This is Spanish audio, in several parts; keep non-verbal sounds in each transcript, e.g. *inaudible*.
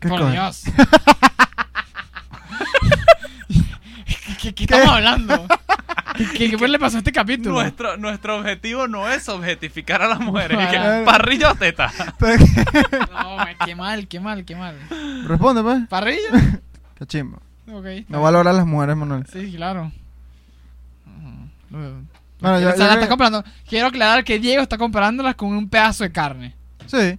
¿Qué Por? Dios. *laughs* ¿Qué, qué- qué estamos hablando? ¿Qué, qué, qué le pasó a este capítulo? Nuestro, nuestro objetivo no es objetificar a las mujeres. y que, Ojalá. parrilla o teta. *laughs* No, me- qué mal, qué mal, qué mal. Responde, pues. ¿Parrilla? *laughs* Qué chimbo. Ok. No valora a las mujeres, Manuel. Sí, claro. Bueno, yo, sea, la está comprando. Quiero aclarar que Diego está comparándolas con un pedazo de carne. Sí.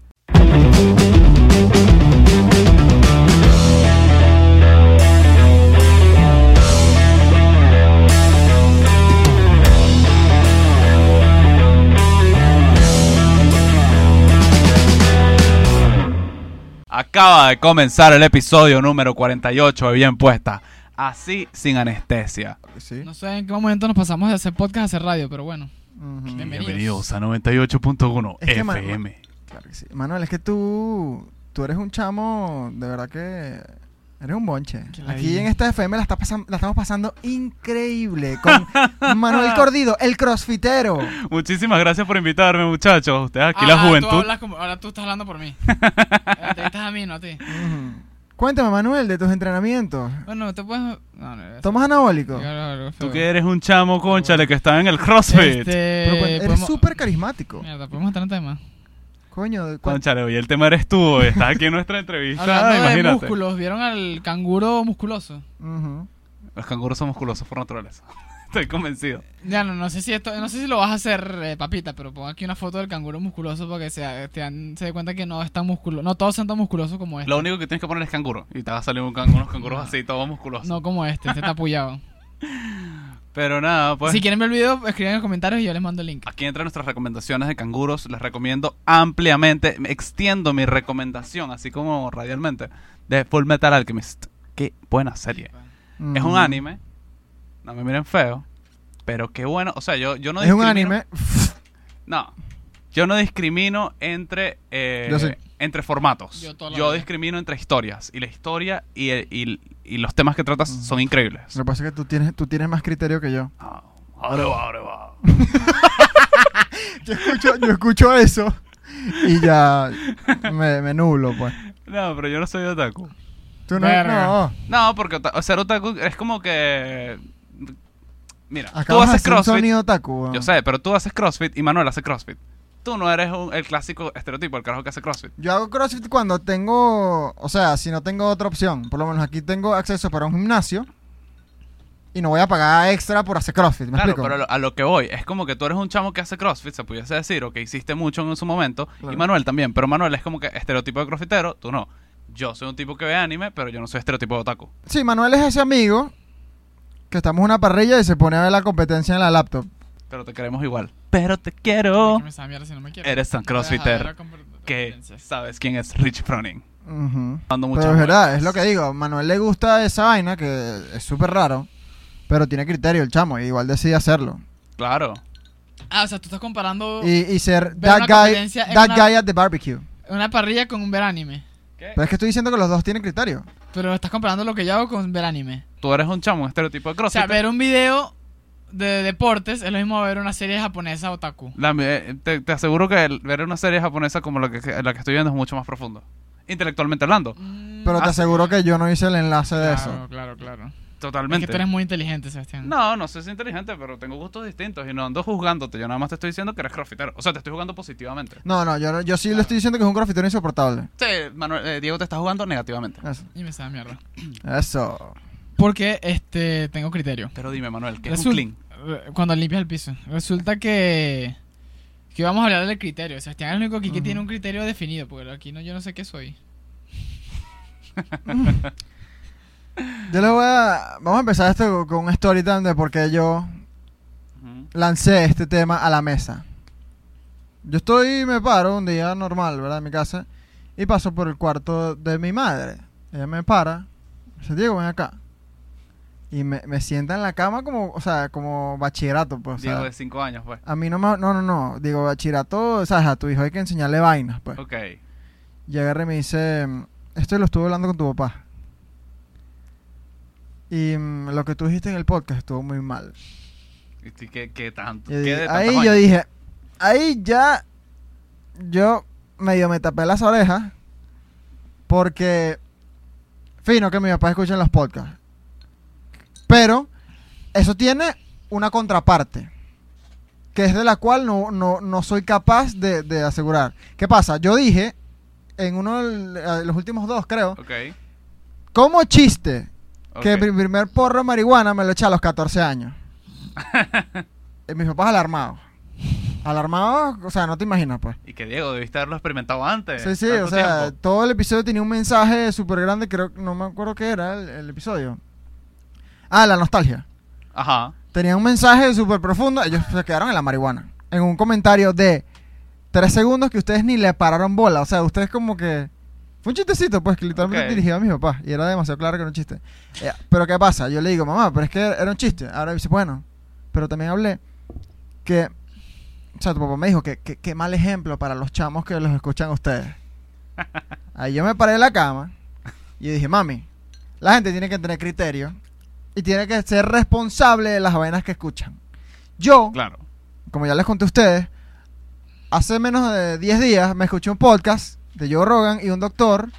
Acaba de comenzar el episodio número 48 de Bien Puesta. Así sin anestesia. Sí. No sé en qué momento nos pasamos de hacer podcast a hacer radio, pero bueno. Bienvenidos. Bienvenidos a 98.1 Es que, ma- FM. Claro que sí. Manuel, es que tú, tú eres un chamo, de verdad que eres un bonche. Aquí en esta FM la, está pasan- la estamos pasando increíble con *laughs* Manuel Cordido, el crossfitero. Muchísimas gracias por invitarme, muchachos. Ustedes aquí Ah, la Tú juventud. como- ahora tú estás hablando por mí. *laughs* Te estás a mí, no a ti. Cuéntame, Manuel, de tus entrenamientos. Bueno, te puedes. No, no, ¿Tomas anabólico? Lo- Tú que eres un chamo, conchale, que está en el CrossFit. Este, Pero cuen- eres podemos- súper carismático. Mierda, podemos estar en tema. Coño, de- Conchale, hoy el tema eres tú, hoy estás aquí en nuestra entrevista. *laughs* Hablando de imagínate. músculos, ¿vieron al canguro musculoso? Ujú. Los canguros son musculosos por naturaleza. *laughs* Estoy convencido. Ya no, no sé si esto, no sé si lo vas a hacer, eh, papita, pero pon aquí una foto del canguro musculoso para que se, te dan- se dé cuenta que no es tan musculoso, no todos son tan musculosos como este. Lo único que tienes que poner es canguro. Y te va a salir un canguro, unos canguros No. así, todos musculosos. No como este, este está apoyado. *laughs* Pero nada, pues. si quieren ver el video, escriban en los comentarios y yo les mando el link. Aquí entran nuestras recomendaciones de canguros. Les recomiendo ampliamente. Extiendo mi recomendación, así como radialmente, de Full Metal Alchemist. Qué buena serie. Es un anime. No me miren feo. Pero qué bueno. O sea, yo, yo no es un anime. No. Yo no discrimino entre, eh, Yo sí. entre formatos. Yo Yo, discrimino entre historias. Y la historia y, el- y- y los temas que tratas son increíbles. Lo que pasa es que tú tienes, tú tienes más criterio que yo. Ah, ahora va, ahora va. *laughs* Yo escucho, yo escucho eso y ya me, me nublo, pues. No, pero yo no soy otaku. Tú no, Verga. no. No, porque ota- ser otaku es como que. Mira, tú Acabas de haces hacer un crossfit. sonido otaku. weón. Yo sé, pero tú haces crossfit y Manuel hace crossfit. Tú no eres un- el clásico estereotipo, el carajo que hace crossfit. Yo hago CrossFit cuando tengo, o sea, si no tengo otra opción. Por lo menos aquí tengo acceso para un gimnasio y no voy a pagar extra por hacer CrossFit. ¿Me Claro, explico? pero a lo, a lo que voy es como que tú eres un chamo que hace crossfit, se pudiese decir, o que hiciste mucho en su momento, Claro. y Manuel también. Pero Manuel es como que estereotipo de crossfitero, tú no. Yo soy un tipo que ve anime, pero yo no soy estereotipo de otaku. Sí, Manuel es ese amigo que estamos en una parrilla y se pone a ver la competencia en la laptop. Pero te queremos igual. Pero te quiero. ¿Qué me sabe mierda si no me quiere? Eres tan crossfitter que sabes quién es Rich Froning. Muchas Pero es verdad, es lo que digo. Manuel le gusta esa vaina que es súper raro, pero tiene criterio el chamo y igual decide hacerlo. Claro. Ah, o sea, tú estás comparando Y, y ser that una guy, that una- guy at the barbecue. una parrilla con un ver anime. Pero es que estoy diciendo que los dos tienen criterio. Pero estás comparando lo que yo hago con ver anime. Tú eres un chamo, un estereotipo de O crossfit. sea, ver un video de deportes es lo mismo ver una serie japonesa otaku. La- eh, te, te aseguro que el- ver una serie japonesa como la que, la que estoy viendo es mucho más profundo. Intelectualmente hablando. Pero te Ah, aseguro que yo no hice el enlace de claro, eso. Claro, claro. Es Totalmente. que tú eres muy inteligente, Sebastián. No, no sé si inteligente, pero tengo gustos distintos y no ando juzgándote. Yo nada más te estoy diciendo que eres crossfitero. O sea, te estoy jugando positivamente. No, no, yo, yo sí le estoy diciendo que es un grafitero insoportable. Sí, Manuel, eh, Diego te está jugando negativamente. Eso. Y me sabe mierda. Eso. Porque este tengo criterio. Pero dime, Manuel, ¿qué es Resul- un clean? Cuando limpias el piso. Resulta que. Que vamos a hablar del criterio. Sebastián es el único aquí que tiene un criterio definido. Porque aquí no, yo no sé qué soy. *laughs* Yo le voy a. Vamos a empezar esto con un story time de por qué yo Ujú. lancé este tema a la mesa. Yo estoy, me paro un día normal, ¿verdad? En mi casa. Y paso por el cuarto de mi madre. Ella me para. Me dice, Diego, ven acá. Y me, me sienta en la cama como, o sea, como bachillerato, pues. o sea, Diego de 5 años, pues. a mí no me, no, no, no. Digo, bachillerato, ¿sabes? A tu hijo hay que enseñarle vainas, pues. Ok. Y agarra y me dice, esto lo estuve hablando con tu papá. Y mm, lo que tú dijiste en el podcast estuvo muy mal. ¿Y tú ¿Qué, qué tanto? ¿Qué de ahí yo dije, ahí ya yo medio me tapé las orejas porque fino que mis papás escuchen los podcasts. Pero eso tiene una contraparte, que es de la cual no, no, no soy capaz de, de asegurar. ¿Qué pasa? Yo dije, en uno de los últimos dos, creo, Ok. como chiste, que mi primer porro de marihuana me lo eché a los 14 años. y *laughs* mis papás alarmados. Alarmados, o sea, no te imaginas, pues. Y que Diego, debiste haberlo experimentado antes. Sí, sí, o sea, tiempo. todo el episodio tenía un mensaje súper grande, creo, no me acuerdo qué era el, el episodio. Ah, la nostalgia. Ajá. Tenía un mensaje súper profundo, ellos se quedaron en la marihuana. En un comentario de tres segundos que ustedes ni le pararon bola, o sea, ustedes como que... Fue un chistecito, pues, que literalmente Ok. dirigido a mis papás, y era demasiado claro que era un chiste. Eh, pero ¿qué pasa? Yo le digo, mamá, pero es que era un chiste. Ahora dice, bueno, pero también hablé que... O sea, tu papá me dijo que que- qué mal ejemplo para los chamos que los escuchan a ustedes. *laughs* Ahí yo me paré de la cama y dije, mami, la gente tiene que tener criterio y tiene que ser responsable de las vainas que escuchan. Yo, Claro. como ya les conté a ustedes, hace menos de 10 días me escuché un podcast de Joe Rogan y un doctor,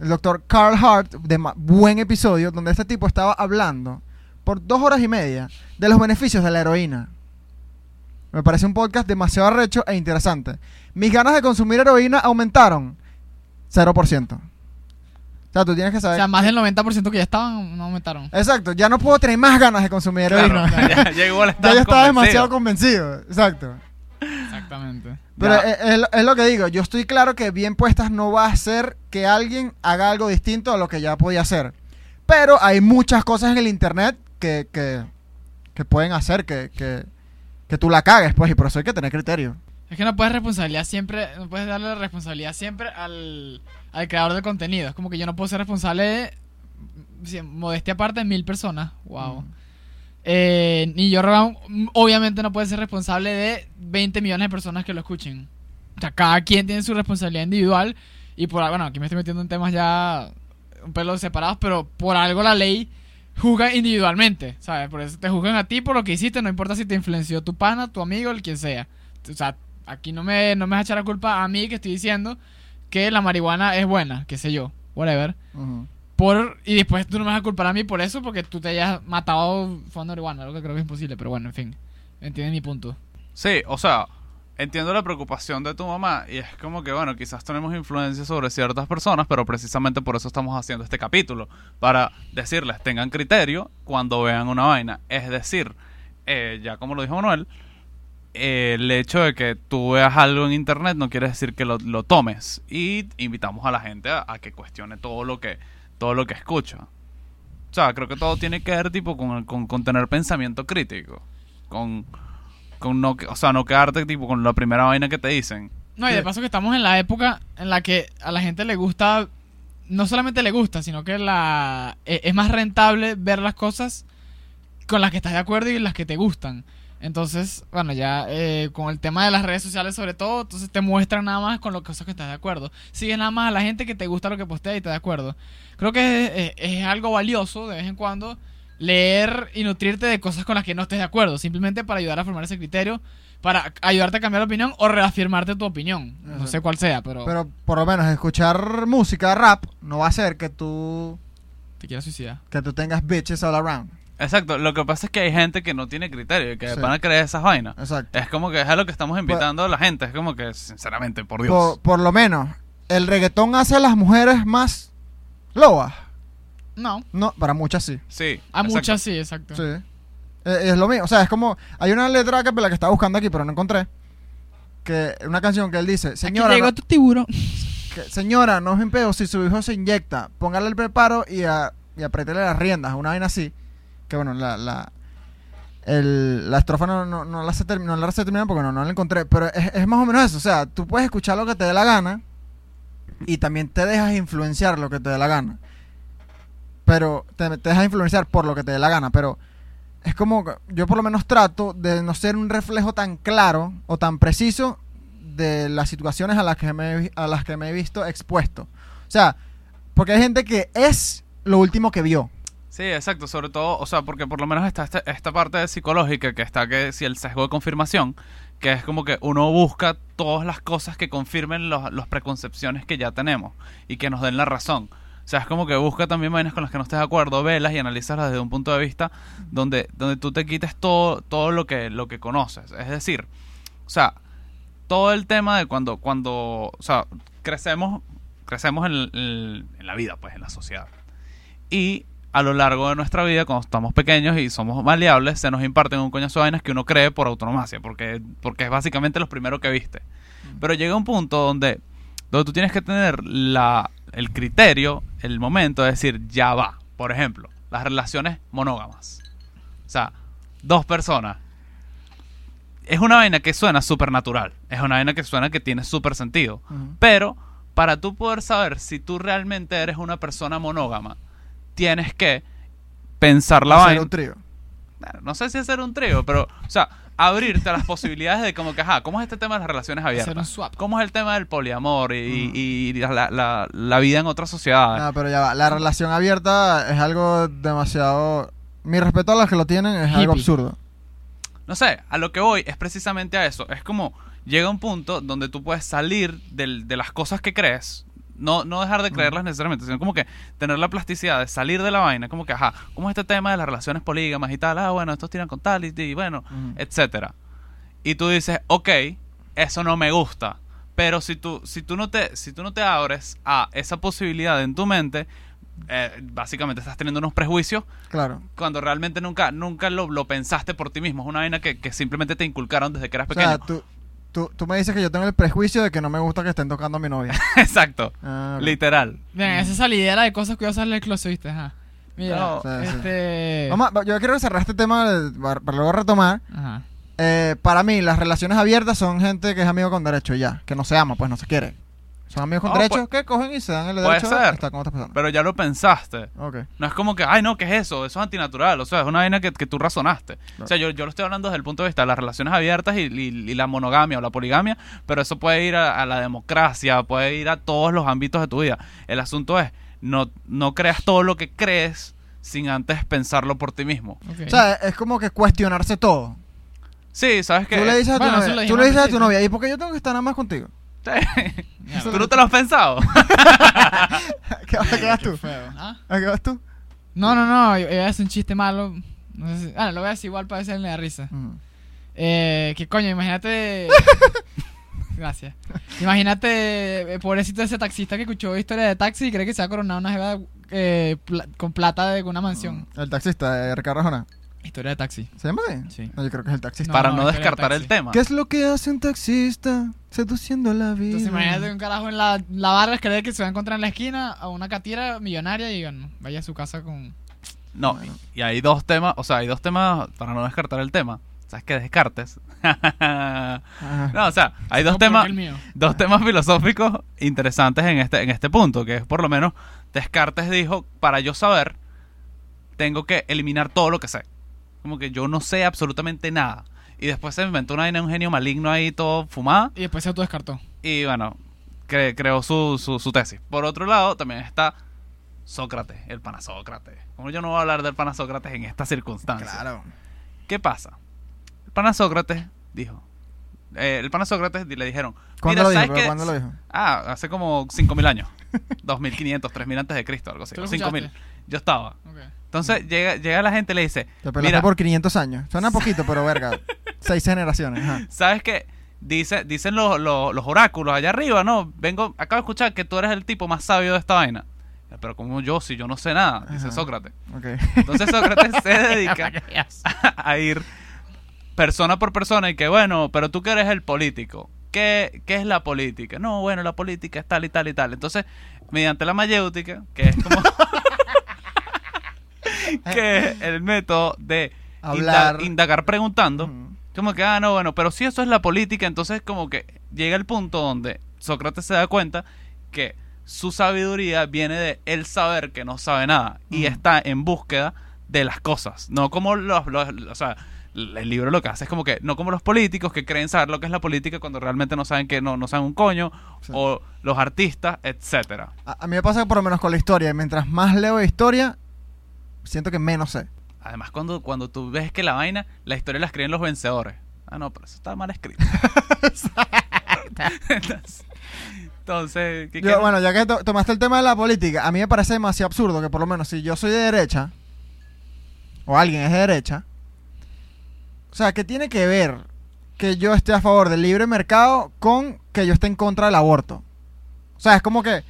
el doctor Carl Hart, de buen episodio, donde este tipo estaba hablando por dos horas y media de los beneficios de la heroína. Me parece un podcast demasiado arrecho e interesante. Mis ganas de consumir heroína aumentaron 0%. O sea, tú tienes que O saber... sea, más del 90% que ya estaban, no aumentaron. Exacto, ya no puedo tener más ganas de consumir heroína. Claro, ya, ya *laughs* ya yo estaba convencido. demasiado convencido. Exacto. Exactamente. Pero Ya. es, es lo- es lo que digo, yo estoy claro que bien puestas no va a hacer que alguien haga algo distinto a lo que ya podía hacer. Pero hay muchas cosas en el internet que, que, que pueden hacer que, que, que tú la cagues, pues, y por eso hay que tener criterio. Es que no puedes responsabilidad siempre, no puedes darle la responsabilidad siempre al, al creador de contenido. Es como que yo no puedo ser responsable de, si- modestia aparte, de mil personas. Wow. Mm. Eh, ni yo, obviamente no puede ser responsable de 20 millones de personas que lo escuchen. O sea, cada quien tiene su responsabilidad individual. Y por bueno, aquí me estoy metiendo en temas ya un pelo separados, pero por algo la ley juzga individualmente, ¿sabes? Por eso te juzgan a ti por lo que hiciste, no importa si te influenció tu pana, tu amigo, el quien sea. O sea, aquí no me, no me vas a echar la culpa a mí que estoy diciendo que la marihuana es buena, qué sé yo, whatever. Por, y después tú no me vas a culpar a mí por eso porque tú te hayas matado fumando marihuana, lo que creo que es imposible, pero bueno, en fin. Entiendes mi punto. Sí, o sea, entiendo la preocupación de tu mamá y es como que, bueno, quizás tenemos influencia sobre ciertas personas, pero precisamente por eso estamos haciendo este capítulo, para decirles, tengan criterio cuando vean una vaina. Es decir, eh, ya como lo dijo Manuel, eh, el hecho de que tú veas algo en internet no quiere decir que lo, lo tomes y invitamos a la gente a, a que cuestione todo lo que todo lo que escucha. O sea, creo que todo tiene que ver tipo con, con, con tener pensamiento crítico, con con no, que- o sea, no quedarte tipo con la primera vaina que te dicen. No, y de paso que estamos en la época en la que a la gente le gusta, no solamente le gusta, sino que la e- es más rentable ver las cosas con las que estás de acuerdo y las que te gustan. Entonces, bueno, ya eh, con el tema de las redes sociales sobre todo, entonces te muestran nada más con las cosas que estás de acuerdo. Sigues nada más a la gente que te gusta lo que postea y está de acuerdo. Creo que es, es- es algo valioso de vez en cuando leer y nutrirte de cosas con las que no estés de acuerdo, simplemente para ayudar a formar ese criterio, para ayudarte a cambiar de opinión o reafirmarte tu opinión. No sé cuál sea, pero, Pero por lo menos escuchar música, rap, no va a hacer que tú, te quieres suicidar. que tú tengas bitches all around. Exacto, lo que pasa es que hay gente que no tiene criterio y que Sí. van a creer esas vainas. Exacto. Es como que es a lo que estamos invitando a la gente, es como que, sinceramente, por Dios. Por, por lo menos, el reggaetón hace a las mujeres más lobas. No, No, para muchas sí. Sí. a exacto. muchas sí, exacto. Sí. Eh, es lo mismo. O sea, es como. Hay una letra que la que estaba buscando aquí, pero no encontré. Que una canción que él dice: Señora, Aquí llegó no, tu tiburón. que- señora, no es un pedo si su hijo se inyecta. Póngale el preparo y, a, y apriétele las riendas. Una vaina así. Que bueno, la. la la estrofa no, no, no la sé no la terminar porque no, no la encontré. Pero es, es más o menos eso. O sea, tú puedes escuchar lo que te dé la gana. Y también te dejas influenciar lo que te dé la gana. Pero te, te dejas influenciar por lo que te dé la gana. Pero es como yo por lo menos trato de no ser un reflejo tan claro o tan preciso de las situaciones a las que me, a las que me he visto expuesto. O sea, porque hay gente que es lo último que vio. Sí, exacto, sobre todo, o sea, porque por lo menos está esta, esta parte psicológica que está que si el sesgo de confirmación, que es como que uno busca todas las cosas que confirmen los, los preconcepciones que ya tenemos y que nos den la razón. O sea, es como que busca también vainas con las que no estés de acuerdo, velas y analizarlas desde un punto de vista donde, donde tú te quites todo, todo lo que, lo que conoces. Es decir, o sea, todo el tema de cuando, cuando, o sea, crecemos, crecemos en, en- en la vida, pues, en la sociedad. Y a lo largo de nuestra vida, cuando estamos pequeños y somos maleables, se nos imparten un coñazo de vainas que uno cree por autonomacia, porque, porque es básicamente los primeros que viste. Pero llega un punto donde, donde tú tienes que tener la, el criterio, el momento de decir, ya va. Por ejemplo, las relaciones monógamas. O sea, dos personas. Es una vaina que suena súper natural. Es una vaina que suena que tiene súper sentido. Pero para tú poder saber si tú realmente eres una persona monógama, tienes que pensar la Hacer vaina. un trío. No sé si hacer un trío, pero, o sea, abrirte a las posibilidades de como que, ajá, ¿cómo es este tema de las relaciones Hacer un abiertas? swap. ¿Cómo es el tema del poliamor y, Mm. y la, la- la vida en otras sociedades? Ah, pero ya va. La relación abierta es algo demasiado. Mi respeto a los que lo tienen es algo absurdo. No sé, a lo que voy es precisamente a eso. Es como llega un punto donde tú puedes salir del- de las cosas que crees. No, no dejar de creerlas necesariamente, sino como que tener la plasticidad de salir de la vaina. Como que, ajá, ¿cómo es este tema de las relaciones polígamas y tal? Ah, bueno, estos tiran con tal y, y bueno, etcétera. Y tú dices, ok, eso no me gusta. Pero si tú, si tú no te, si tú no te abres a esa posibilidad en tu mente, eh, básicamente estás teniendo unos prejuicios Claro. cuando realmente nunca, nunca lo, lo pensaste por ti mismo. Es una vaina que, que simplemente te inculcaron desde que eras O pequeño. tú, tú, tú me dices que yo tengo el prejuicio de que no me gusta que estén tocando a mi novia. *laughs* Exacto. Ah, ok. Literal. Bien, esa salidera de cosas que voy a salir del closet, ¿viste? Ajá. Mira, No. Este... Vamos a- yo quiero cerrar este tema para, para luego retomar. Ajá. Eh, para mí, las relaciones abiertas son gente que es amigo con derecho ya. Que no se ama, pues no se quiere. Son amigos con No, derecho pues- que cogen y se dan el puede derecho a ser. estar con otras personas. Pero ya lo pensaste. Ok. No es como que, ay, no, ¿qué es eso? Eso es antinatural. O sea, es una vaina que, que tú razonaste. O sea, yo, yo lo estoy hablando desde el punto de vista de las relaciones abiertas y, y- y la monogamia o la poligamia, pero eso puede ir a, a la democracia, puede ir a todos los ámbitos de tu vida. El asunto es, no, no creas todo lo que crees sin antes pensarlo por ti mismo. O sea, es como que cuestionarse todo. Sí, ¿sabes qué? Tú le dices a tu Bueno, novia, tú le dices a tu novia, ¿y por qué yo tengo que estar nada más contigo? ¿Tú no te lo has pensado? *laughs* *laughs* ¿Qué, ¿A qué vas tú? ¿Ah? ¿A qué vas tú? No, no, no, hacer un chiste malo. No sé si... Ah, lo voy a decir igual para ver si le da risa. Ujú. Eh, que coño, imagínate. *laughs* Gracias. Imagínate, eh, pobrecito ese taxista que escuchó historia de taxi y cree que se ha coronado una jeva eh, pla- con plata de una mansión. El taxista, Ricardo Arjona. Historia de taxi. ¿Se llama así? Sí. No, yo creo que es el taxista. Para no, descartar el tema. ¿Qué es lo que hace un taxista seduciendo la vida? Entonces imagínate un carajo en la, la barra cree que se va a encontrar en la esquina a una catira millonaria y bueno, vaya a su casa con... No, Bueno. y y hay dos temas, o sea, hay dos temas para no descartar el tema. ¿Sabes qué descartes? *laughs* No, o sea, hay dos No, temas, dos temas filosóficos interesantes en este, en este punto, que es por lo menos Descartes dijo, para yo saber, tengo que eliminar todo lo que sé. Como que yo no sé absolutamente nada. Y después se inventó una vaina, un genio maligno ahí todo fumado. Y después se autodescartó. Y bueno, cre- creó su, su, su tesis. Por otro lado, también está Sócrates, el pana Sócrates. Como yo no voy a hablar del pana Sócrates en estas circunstancias. Claro. ¿Qué pasa? El pana Sócrates dijo. eh, el pana Sócrates le dijeron. ¿Cuándo "Mira, lo dijo? ¿Cuándo lo dijo? Ah, hace como 5.000 años. *laughs* 2.500, 3.000 antes de Cristo, algo así. ¿Tú lo 5.000. escuchaste? Yo estaba. Ok. Entonces llega, llega la gente y le dice, Te pelaste mira, por 500 años. Suena *laughs* poquito, pero verga. Seis generaciones. Ajá. ¿sabes qué? Dice, dicen los, los, los oráculos allá arriba, ¿no? Vengo, acabo de escuchar que tú eres el tipo más sabio de esta vaina. Pero como yo, si yo no sé nada, dice Ajá. Sócrates. Entonces Sócrates se *laughs* dedica *laughs* a ir persona por persona y que, bueno, pero tú que eres el político, ¿qué, qué es la política? No, bueno, la política es tal y tal y tal. Entonces, mediante la mayéutica, que es como... *laughs* que es el método de Hablar. inda- indagar preguntando. Ujú. Como que, ah, no, bueno, pero si eso es la política, entonces como que llega el punto donde Sócrates se da cuenta que su sabiduría viene de él saber que no sabe nada y está en búsqueda de las cosas, no como los, los- o sea, el libro lo que hace es como que, no como los políticos que creen saber lo que es la política cuando realmente no saben que no, no saben un coño, Sí. o los artistas, etcétera. A, a mí me pasa por lo menos con la historia. Mientras más leo historia, siento que menos sé. Además, cuando, cuando tú ves que la vaina, la historia la escriben los vencedores. Ah, no, pero eso está mal escrito. Entonces, *laughs* Entonces, ¿qué Yo, bueno, ya que to- tomaste el tema de la política, a mí me parece demasiado absurdo que por lo menos si yo soy de derecha, o alguien es de derecha, o sea, ¿qué tiene que ver que yo esté a favor del libre mercado con que yo esté en contra del aborto? O sea, es como que...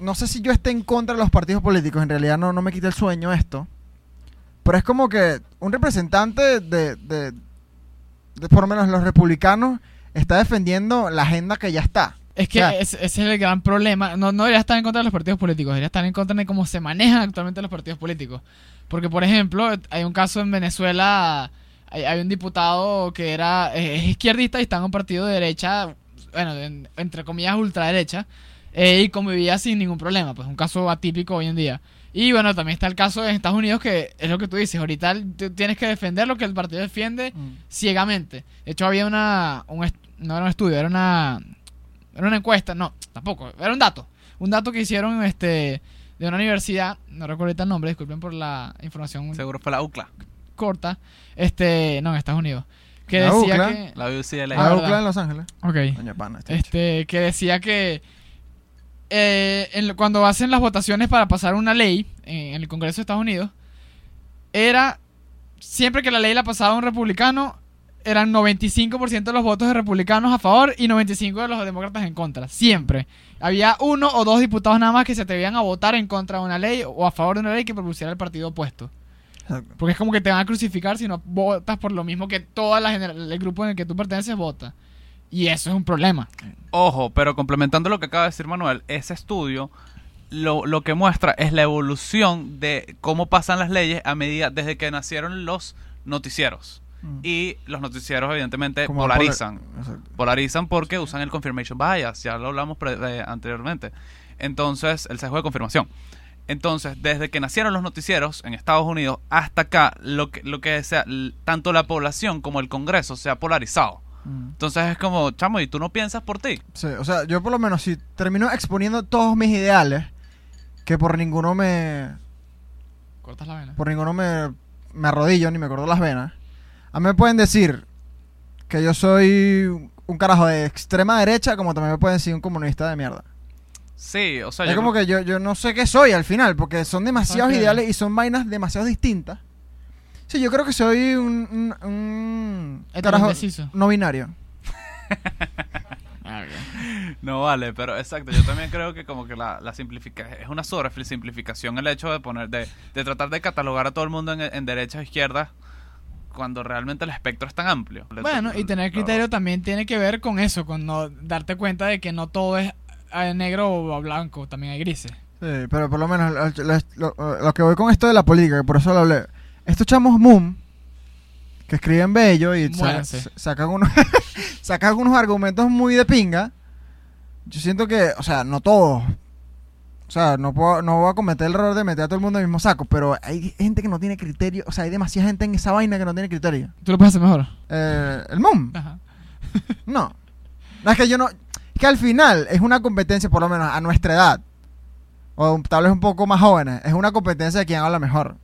No sé si yo esté en contra de los partidos políticos, en realidad no, no me quita el sueño esto, pero es como que un representante de, de, de por lo menos los republicanos está defendiendo la agenda que ya está. Es que O sea- ese ese es el gran problema. No, no debería estar en contra de los partidos políticos, debería estar en contra de cómo se manejan actualmente los partidos políticos. Porque, por ejemplo, hay un caso en Venezuela, hay, hay un diputado que era es izquierdista y está en un partido de derecha, bueno, en- entre comillas ultraderecha, eh, y convivía sin ningún problema. Pues un caso atípico hoy en día. Y bueno, también está el caso en Estados Unidos que es lo que tú dices, ahorita tienes que defender lo que el partido defiende ciegamente. De hecho, había una. Un no era un estudio, era una. Era una encuesta, no, tampoco. Era un dato. Un dato que hicieron este de una universidad, no recuerdo ahorita el nombre, disculpen por la información Seguro fue la UCLA, corta. Este, no, en Estados Unidos. Que La decía UCLA. que. la UCLA. Ah, Ah. UCLA en Los Ángeles. Ok. Coño, pana, este Este, que decía que eh, en cuando hacen las votaciones para pasar una ley en, en el Congreso de Estados Unidos, era siempre que la ley la pasaba un republicano, eran 95% de los votos de republicanos a favor y 95% de los demócratas en contra. Siempre. Había uno o dos diputados nada más que se atrevían a votar en contra de una ley o a favor de una ley que propusiera el partido opuesto. Exacto. Porque es como que te van a crucificar si no votas por lo mismo que todo el grupo en el que tú perteneces vota. Y eso es un problema. Ojo, pero complementando lo que acaba de decir Manuel, ese estudio lo, lo que muestra es la evolución de cómo pasan las leyes a medida desde que nacieron los noticieros. Mm. Y los noticieros evidentemente Como polarizan. polar-. Polarizan porque usan el confirmation bias, ya lo hablamos pre- eh, anteriormente. Entonces, el sesgo de confirmación. Entonces, desde que nacieron los noticieros en Estados Unidos hasta acá, lo que, lo que sea, tanto la población como el Congreso se ha polarizado. Mm. Entonces es como, chamo, ¿y tú no piensas por ti? Sí, o sea, yo por lo menos si termino exponiendo todos mis ideales, que por ninguno me Cortas la vena. por ninguno me, me arrodillo ni me corto las venas, a mí me pueden decir que yo soy un carajo de extrema derecha, como también me pueden decir un comunista de mierda. Sí, o sea, es yo como creo- que yo, yo no sé qué soy al final, porque son demasiados ideales y son vainas demasiado distintas. Sí, yo creo que soy un, un, un carajo indeciso. no binario. No vale, pero exacto, yo también creo que como que la, la simplifica es una sobresimplificación el hecho de poner, de, de tratar de catalogar a todo el mundo en, en derecha o izquierda cuando realmente el espectro es tan amplio. Bueno, y tener criterio también tiene que ver con eso, con no darte cuenta de que no todo es eh, negro o blanco, también hay grises. Sí, pero por lo menos lo, lo- lo- lo que voy con esto de la política, que por eso lo hablé. Estos chamos Moon, que escriben bello y sa- sacan unos, *laughs* sacan unos argumentos muy de pinga. Yo siento que, o sea, no todos. O sea, no, puedo, no voy a cometer el error de meter a todo el mundo en el mismo saco, pero hay gente que no tiene criterio. O sea, hay demasiada gente en esa vaina que no tiene criterio. ¿Tú lo puedes hacer mejor? Eh, el Moon, Ajá. *laughs* no. No, es que yo no. Es que al final es una competencia, por lo menos a nuestra edad, o tal vez un poco más jóvenes, es una competencia de quién habla mejor.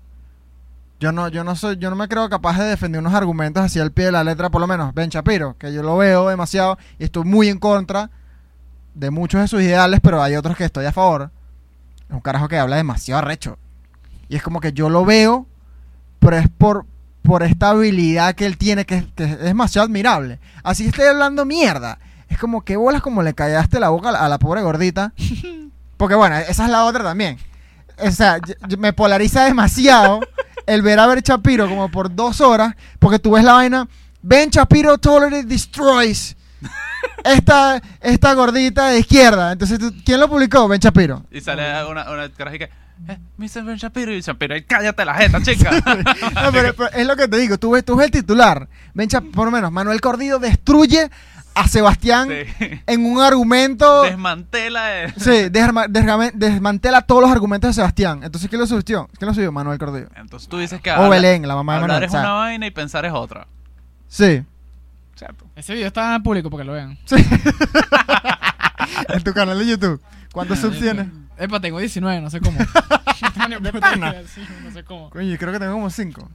Yo no, yo no soy, yo no me creo capaz de defender unos argumentos así al pie de la letra, por lo menos Ben Shapiro, que yo lo veo demasiado y estoy muy en contra de muchos de sus ideales, pero hay otros que estoy a favor. Es un carajo que habla demasiado arrecho. Y es como que yo lo veo, pero es por, por esta habilidad que él tiene, que, que es demasiado admirable. Así estoy hablando mierda. Es como que bolas como le callaste la boca a la, a la pobre gordita. *laughs* Porque bueno, esa es la otra también. O sea, me polariza demasiado el ver a Ben Shapiro como por dos horas, porque tú ves la vaina, Ben Shapiro totally destroys esta, esta gordita de izquierda. Entonces, ¿tú- ¿quién lo publicó? Ben Shapiro. Y sale una, una que, eh, Mr. Ben Shapiro y Shapiro, cállate la jeta, chica. *laughs* No, pero, pero es lo que te digo, tú ves, tú ves el titular. Ben Shap- por lo menos, Manuel Cordido destruye a Sebastián Sí. en un argumento... Desmantela. Sí, desarma- desgame- desmantela todos los argumentos de Sebastián. Entonces, ¿quién lo subió? ¿Quién lo subió? Manuel Cordillo. Entonces tú dices que O hablar- Belén, la mamá de hablar Manuel. es ¿sabes? una vaina y pensar es otra. Sí. ¿Cierto? Ese video está en público para que lo vean. *laughs* en tu canal de YouTube. ¿Cuántos subs tienes? Epa, tengo 19, no sé cómo. *laughs* Ni ¿De pana? idea, sí, no sé cómo. Coño, creo que tengo como 5.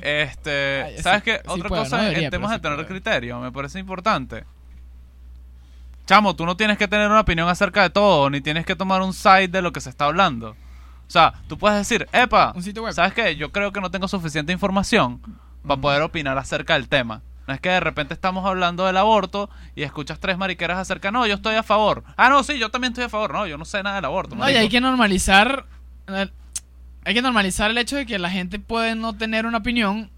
Este, Ay, sí- ¿sabes qué? sí Otra puedo, cosa no debería, en temas pero de sí tener puedo. criterio, me parece importante. chamo, tú no tienes que tener una opinión acerca de todo, ni tienes que tomar un side de lo que se está hablando. O sea, tú puedes decir, epa, Un sitio web. ¿sabes qué? Yo creo que no tengo suficiente información para poder opinar acerca del tema. No es que de repente estamos hablando del aborto y escuchas tres mariqueras acerca, no, yo estoy a favor. Ah, no, sí, yo también estoy a favor. No, yo no sé nada del aborto. No, y hay que normalizar. Hay que normalizar el hecho de que la gente puede no tener una opinión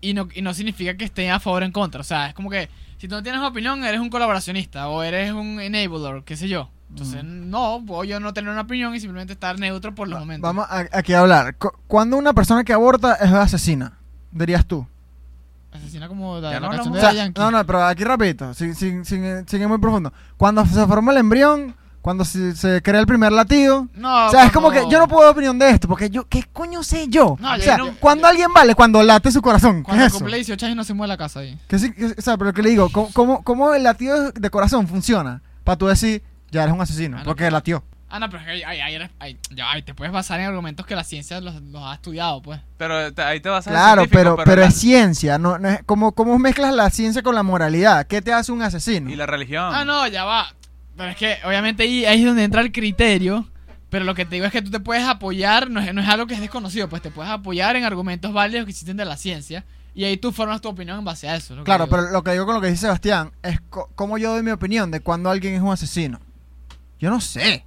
y no, y no significa que esté a favor o en contra. O sea, es como que si tú no tienes opinión, eres un colaboracionista o eres un enabler, qué sé yo. Entonces, no, puedo yo no tener una opinión y simplemente estar neutro por los momentos. Vamos a- aquí a hablar. Cu- Cuando una persona que aborta es asesina, dirías tú. Asesina como la, la no de O sea, Yankee. no, no, pero aquí rapidito, sin, sin, sin, sin ir muy profundo. Cuando se forma el embrión, cuando se, se crea el primer latido, No, o sea, es como que yo no puedo dar opinión de esto, porque yo, ¿qué coño sé yo? No, o sea, no- cuando alguien vale, cuando late su corazón, ¿qué Cuando es eso? cumple 18 años no se mueve la casa ahí. Que sí, que- o sea, pero que le digo, ¿cómo, cómo, cómo el latido de corazón funciona? Para tú decir, ya eres un asesino, Ah, porque pero- latió. Ah, no, pero es que ahí, ahí, ahí te puedes basar en argumentos que la ciencia los, los ha estudiado, pues. Pero te- ahí te vas a Claro, pero, pero, la- es ciencia, no, no es, ¿cómo, ¿cómo mezclas la ciencia con la moralidad? ¿Qué te hace un asesino? Y la religión. Ah, no, ya va. Pero es que obviamente ahí, ahí es donde entra el criterio. Pero lo que te digo es que tú te puedes apoyar, no es, no es algo que es desconocido, pues te puedes apoyar en argumentos válidos que existen de la ciencia. Y ahí tú formas tu opinión en base a eso. es Claro, pero lo que digo con lo que dice Sebastián es cómo yo doy mi opinión de cuando alguien es un asesino. Yo no sé.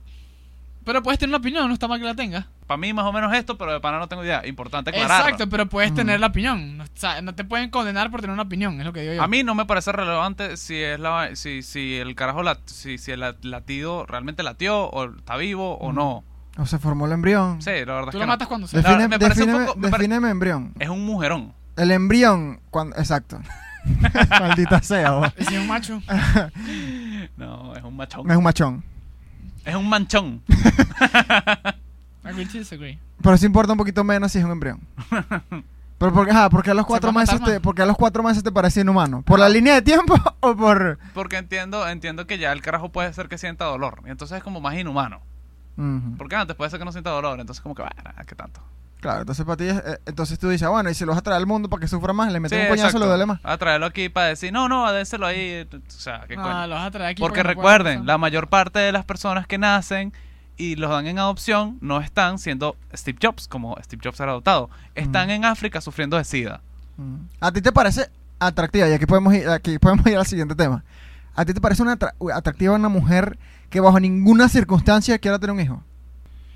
Pero puedes tener una opinión, no está mal que la tengas. Para mí más o menos esto, pero de pana no tengo idea. Importante aclararlo. Exacto, pero puedes Mm. tener la opinión. No, o sea, no te pueden condenar por tener una opinión, es lo que digo yo. A mí no me parece relevante si es la si, si el carajo si, si el lat- latido realmente latió o está vivo o Mm. no. O se formó el embrión. Sí, la verdad Tú es lo que no. matas cuando se... Define, me parece un defíneme, poco- me pare- embrión. Es un mujerón. El embrión, cuando, exacto. *laughs* Maldita sea, es un macho. *laughs* No, es un machón. es un machón. Es un manchón. *laughs* Agree to disagree. Pero eso importa un poquito menos si es un embrión. *laughs* Pero porque, ajá, porque a los cuatro meses te, porque a los cuatro meses te parece inhumano. ¿Por la línea de tiempo *laughs* o por...? Porque entiendo, entiendo que ya el carajo puede ser que sienta dolor. Y entonces es como más inhumano. Porque antes puede ser que no sienta dolor. Entonces como que, bueno, ¿qué tanto? Claro, entonces para ti, es- eh, entonces tú dices, ah, bueno, y si lo vas a traer al mundo para que sufra más, le metes Sí, un coñazo, le duele más. A traerlo aquí para decir, no, no, déselo ahí. O sea, ¿qué No, coño? lo vas a traer aquí Porque recuerden, la mayor parte de las personas que nacen y los dan en adopción no están siendo Steve Jobs, como Steve Jobs era adoptado. Están Mm. en África sufriendo de SIDA. Mm. ¿A ti te parece atractiva? Y aquí podemos ir, aquí podemos ir al siguiente tema. ¿A ti te parece una atra- atractiva una mujer que bajo ninguna circunstancia quiera tener un hijo?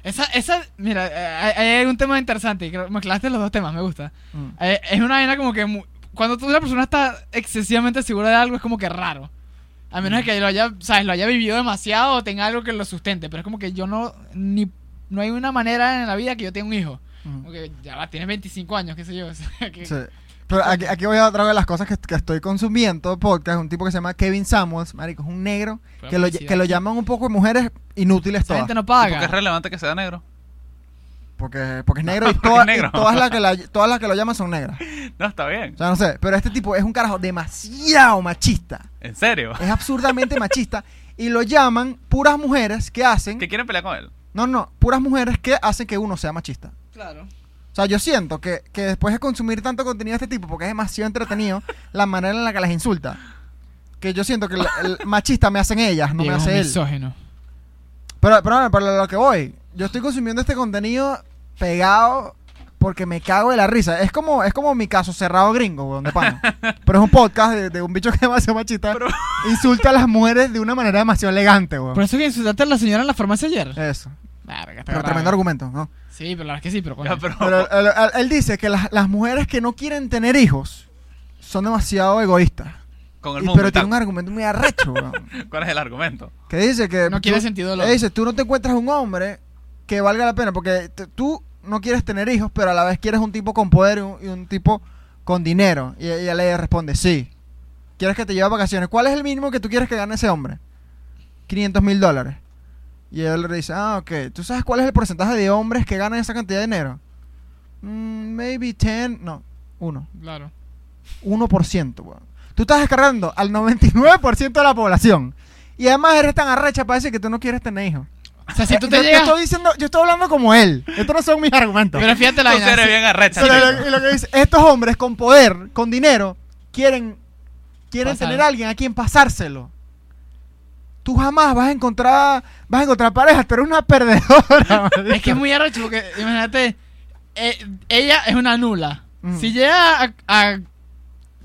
Esa, esa, mira, eh, hay, hay un tema interesante. creo- Mezclaste los dos temas, me gusta. Mm. Eh, es una vaina como que cuando tú una persona está excesivamente segura de algo es como que raro. A menos de que lo haya, sabes, lo haya vivido demasiado o tenga algo que lo sustente. Pero es como que yo no, ni, no hay una manera en la vida que yo tenga un hijo. Mm. Como que ya va, tienes 25 años, qué sé yo. *laughs* o sea, que- Sí. Pero aquí, aquí voy a otra de las cosas que, que estoy consumiendo podcast. Un tipo que se llama Kevin Samuels, marico, es un negro que lo, que lo llaman un poco mujeres inútiles todas. gente no ¿Y por qué es paga. relevante que sea negro? Porque, porque es *laughs* negro y, Porque todas- es negro. y todas, las que la- todas las que lo llaman son negras. No, está bien. O sea, no sé. Pero este tipo es un carajo demasiado machista. ¿En serio? Es absurdamente *laughs* machista. Y lo llaman puras mujeres que hacen. ¿Que quieren pelear con él? No, no, puras mujeres que hacen que uno sea machista. Claro. O sea, yo siento que, que después de consumir tanto contenido de este tipo, porque es demasiado entretenido, *laughs* la manera en la que las insulta. Que yo siento que el, el machista me hacen ellas, no me Diego es un hace él. misógino. Pero, pero, no, pero lo que voy, yo estoy consumiendo este contenido pegado porque me cago de la risa. Es como, es como mi caso cerrado gringo, weón, de pana. *laughs* Pero es un podcast de, de un bicho que es demasiado machista. Pero- *laughs* Insulta a las mujeres de una manera demasiado elegante, weón. Por eso que insultaste a la señora en la farmacia ayer. Eso. Verga, Pero grave. tremendo argumento, ¿no? Sí, pero la verdad es que sí, pero coño. Ya, pero, Pero él, él- él dice que las, las mujeres que no quieren tener hijos son demasiado egoístas. con el Y- mundo. pero y tal. tiene un argumento muy arrecho, weón. *laughs* ¿Cuál es el argumento? Que dice que. No tú- quiere sentido del él dice, tú no te encuentras un hombre que valga la pena, porque tú no quieres tener hijos, pero a la vez quieres un tipo con poder y un, y un tipo con dinero. Y ella le responde, sí. ¿Quieres que te lleve a vacaciones? ¿Cuál es el mínimo que tú quieres que gane ese hombre? 500 mil dólares. Y él le dice, ah, ok. ¿Tú sabes cuál es el porcentaje de hombres que ganan esa cantidad de dinero? Mm, maybe 10, no, 1. Claro. 1%, weón. Tú estás descargando al 99% de la población. Y además eres tan arrecha para decir que tú no quieres tener hijos. O sea, si tú Eh, te yo, yo llegas... estoy diciendo, yo estoy hablando como él. Estos no son mis argumentos. Pero fíjate la Tú vaina. bien arrecha. Pero lo- y lo que dice, estos hombres con poder, con dinero, quieren, quieren Pasar. tener a alguien a quien pasárselo. tú jamás vas a encontrar, vas a encontrar pareja, tú eres una perdedora. *laughs* Es que es muy arrecho porque, imagínate, eh, ella es una nula. Mm. Si llega a, a-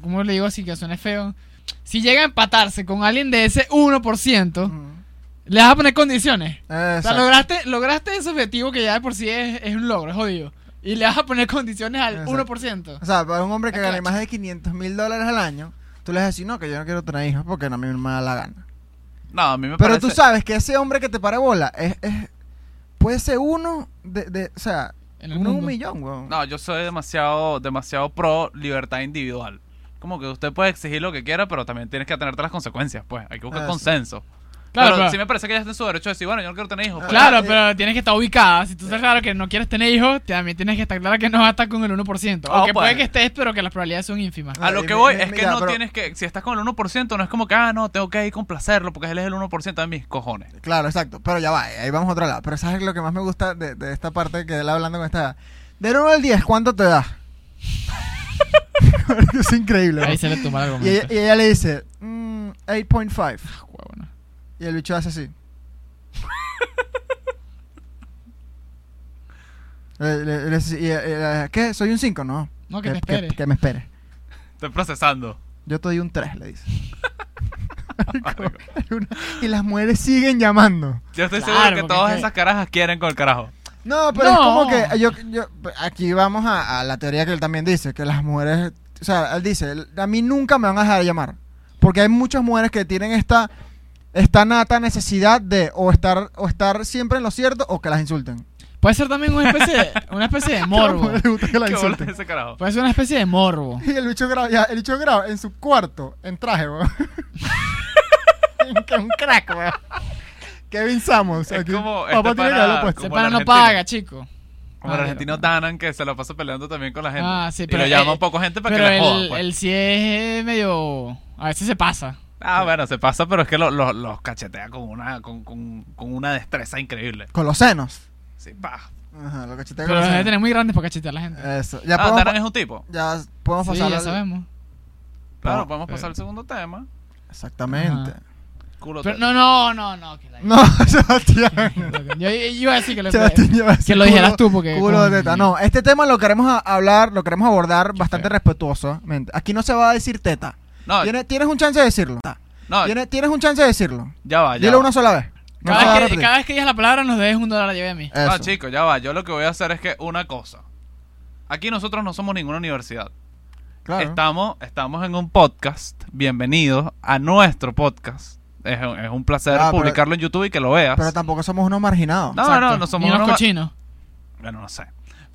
¿Cómo le digo así que suene feo? Si llega a empatarse con alguien de ese 1%, Mm, le vas a poner condiciones. O sea, lograste, lograste ese objetivo que ya de por sí es, es un logro, es jodido. Y le vas a poner condiciones al Exacto. 1%. O sea, para un hombre que gane más de 500 mil dólares al año, tú le vas a decir, no, que yo no quiero tener hijos porque no, a mí no me da la gana. No, a mí me Pero parece... tú sabes que ese hombre que te pare bola es, es- puede ser uno de, de- o sea, En uno en un millón, weón. No, yo soy demasiado, demasiado pro libertad individual. Como que usted puede exigir lo que quiera, pero también tienes que atenerte a las consecuencias, pues. Hay que buscar Eso. consenso. Claro, pero pero- sí me parece que ella está en su derecho de decir, bueno, yo no quiero tener hijos. pues. Claro, eh, pero tienes que estar ubicada. Si tú estás claro que no quieres tener hijos, también tienes que estar clara que no vas a estar con el 1%. Ah, o que pues. puede que estés, pero que las probabilidades son ínfimas. A lo que voy es que mira, no pero- tienes que, si estás con el 1%, no es como que, ah, no, tengo que ir complacerlo porque él es el 1% de mis cojones. Claro, exacto. Pero ya va, ahí vamos a otro lado. Pero ¿sabes lo que más me gusta de, de esta parte que él hablando con esta? De 1 al 10, ¿cuánto te da? *laughs* es increíble. Ahí ¿no? se le toma el Y ella, argumento. y ella le dice, mm, 8.5. Huevona. Y el bicho hace así. *laughs* Le- le- le dice, y- y- y- ¿Qué? ¿Soy un 5? No. No, que te espere. Que, me espere. Estoy procesando. Yo te doy un 3, le dice. *laughs* y las mujeres siguen llamando. Yo estoy Claro, seguro que porque todas es que- esas carajas quieren con el carajo. No, pero es No. como que yo, yo- aquí vamos a, a la teoría que él también dice, que las mujeres, o sea, él dice, "El- a mí nunca me van a dejar de llamar, porque hay muchas mujeres que tienen esta, esta nata necesidad de o estar, o estar siempre en lo cierto o que las insulten. Puede ser también una especie de, *laughs* una especie de morbo. les gusta que las ¿Qué bolas insulten. ese carajo? Puede ser una especie de morbo. *laughs* Y el bicho graba, ya, el bicho graba en su cuarto, en traje, weón. *laughs* que es un crack, weón. Kevin Samuels. Es aquí. como Papá este tiene haberlo puesto. Como pana el no paga, chico. Como el Ah, argentino Danan que se la pasa peleando también con la gente. Ah, sí, y pero lo llama eh, un poco gente para Pero que le joda. él, pues. él sí es medio... A veces se pasa. Ah, bueno, se pasa, pero es que lo- lo- los cachetea con una, con, con, con una destreza increíble. Con los senos. Sí, pa. Ajá, lo cachetea con los senos. tener muy grandes para cachetear a la gente. Eso. Ya Ah, es un tipo. ya podemos Sí, pasar ya al- sabemos. Claro, No, podemos pero- pasar al segundo tema. Exactamente. Ajá. Culo Pero teta. no, no, no, no. Que, la- No, *laughs* Sebastián. yo, yo iba a decir que lo, Sebastián ya va a decir que lo dijeras tú porque... culo de teta. No, este tema lo queremos hablar, lo queremos abordar bastante respetuosamente. Aquí no se va a decir teta. No, ¿Tienes, tienes un chance de decirlo. no, ¿Tienes, tienes un chance de decirlo. ya va, ya Dilo va. una sola vez. No Cada vez, que, repetir. cada vez que digas la palabra nos debes un dólar a a mí. No, Eso. chicos, ya va. Yo lo que voy a hacer es que una cosa. Aquí nosotros no somos ninguna universidad. Claro. Estamos, estamos en un podcast. Bienvenidos a nuestro podcast. Es, un- es un placer Ah, pero- publicarlo en YouTube y que lo veas. Pero tampoco somos unos marginados. No, Exacto. no, no somos Ni unos unos ma- cochinos. Bueno, no sé.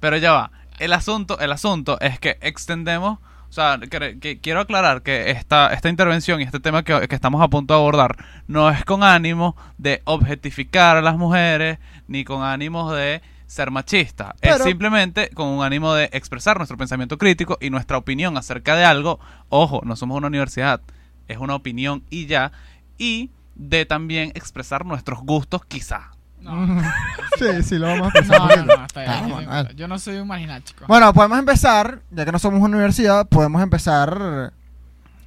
Pero ya va. El asunto, el asunto es que extendemos. O sea, que, que quiero aclarar que esta, esta intervención y este tema que, que estamos a punto de abordar no es con ánimo de objetificar a las mujeres ni con ánimos de ser machista. es simplemente con un ánimo de expresar nuestro pensamiento crítico y nuestra opinión acerca de algo. Ojo, no somos una universidad, es una opinión y ya. Y de también expresar nuestros gustos, quizá. No, *laughs* sí, sí, lo vamos a pensar. no, no, no, está bien. Yo- Manuel. yo no soy un marginal, chico. Bueno, podemos empezar, ya que no somos una universidad, podemos empezar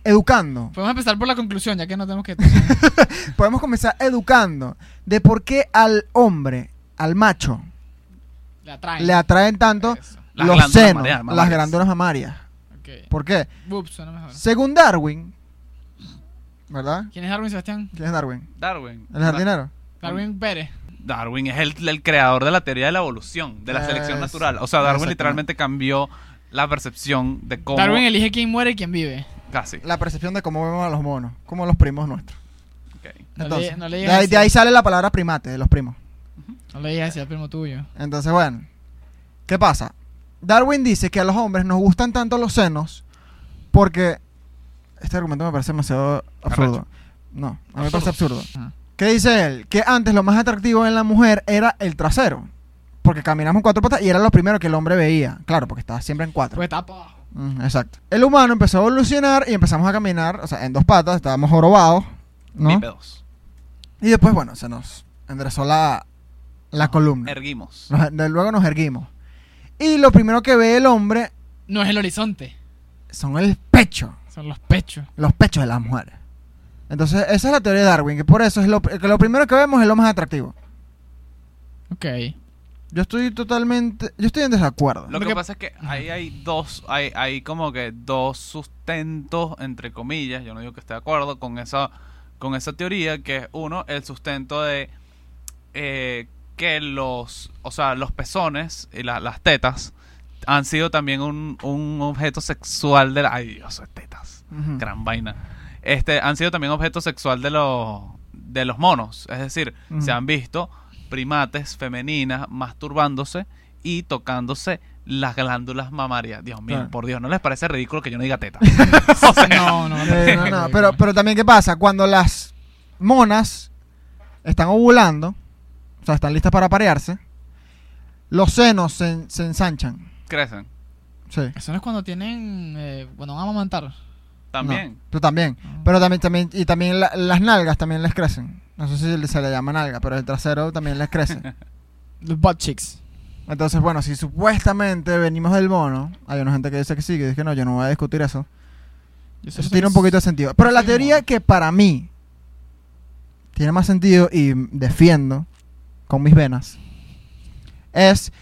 educando. Podemos empezar por la conclusión, ya que no tenemos que... *laughs* Podemos comenzar educando de por qué al hombre, al macho, Le atraen. le atraen tanto Eso. Los senos, mamarias- las glándulas mamarias. ¿Por qué? Suena mejor. Según Darwin, ¿verdad? ¿Quién es Darwin Sebastián? ¿Quién es Darwin? Darwin. ¿El jardinero? Darwin Pérez. Darwin es el, el creador de la teoría de la evolución, de la selección natural. O sea, Darwin literalmente cambió la percepción de cómo... Darwin elige quién muere y quién vive. Casi. La percepción de cómo vemos a los monos, como los primos nuestros. Ok. No Entonces, le- no le de, digas ahí, así. de ahí sale la palabra primate, de los primos. No le digas así al primo tuyo. Entonces, bueno, ¿qué pasa? Darwin dice que a los hombres nos gustan tanto los senos porque... Este argumento me parece demasiado absurdo. Arrecho. No, a mí me parece absurdo. Ajá. ¿Qué dice él? Que antes lo más atractivo en la mujer era el trasero. Porque caminamos en cuatro patas y era lo primero que el hombre veía. Claro, porque estaba siempre en cuatro. Pues está para abajo. Mm, exacto. El humano empezó a evolucionar y empezamos a caminar, o sea, en dos patas, estábamos jorobados, ¿no? Bípedos. Y después, bueno, se nos enderezó la, la columna. Erguimos. Nos- de- luego nos erguimos. Y lo primero que ve el hombre No es el horizonte, son el pecho, son los pechos. los pechos de las mujeres. Entonces, esa es la teoría de Darwin, que por eso es lo, que lo primero que vemos es lo más atractivo. Ok. Yo estoy totalmente, yo estoy en desacuerdo. Lo que pasa es que ahí hay dos, hay, hay como que dos sustentos, entre comillas, yo no digo que esté de acuerdo con esa, con esa teoría, que es uno, el sustento de eh, que los, o sea, los pezones y la- las tetas han sido también un, un objeto sexual de la... Ay Dios, tetas, gran vaina. Este, han sido también objeto sexual de los, de los monos, es decir, se han visto primates femeninas masturbándose y tocándose las glándulas mamarias. Dios mío, Claro. por Dios, ¿no les parece ridículo que yo no diga teta? *laughs* *laughs* o sea, No, no, Eh, no, no, pero, pero también, ¿qué pasa? Cuando las monas están ovulando, o sea, están listas para parearse, los senos se, se ensanchan. crecen. Sí. Eso no es cuando tienen. eh, cuando van a amamantar. También. No, pero también. Pero también, también, y también la- las nalgas también les crecen. No sé si se le llama nalga, pero el trasero también les crece. *laughs* Los butt chicks. Entonces, bueno, si supuestamente venimos del mono, hay una gente que dice que sí, que dice que no, yo no voy a discutir eso. Eso tiene un poquito de sentido. Pero la teoría que para mí tiene más sentido y defiendo con mis venas es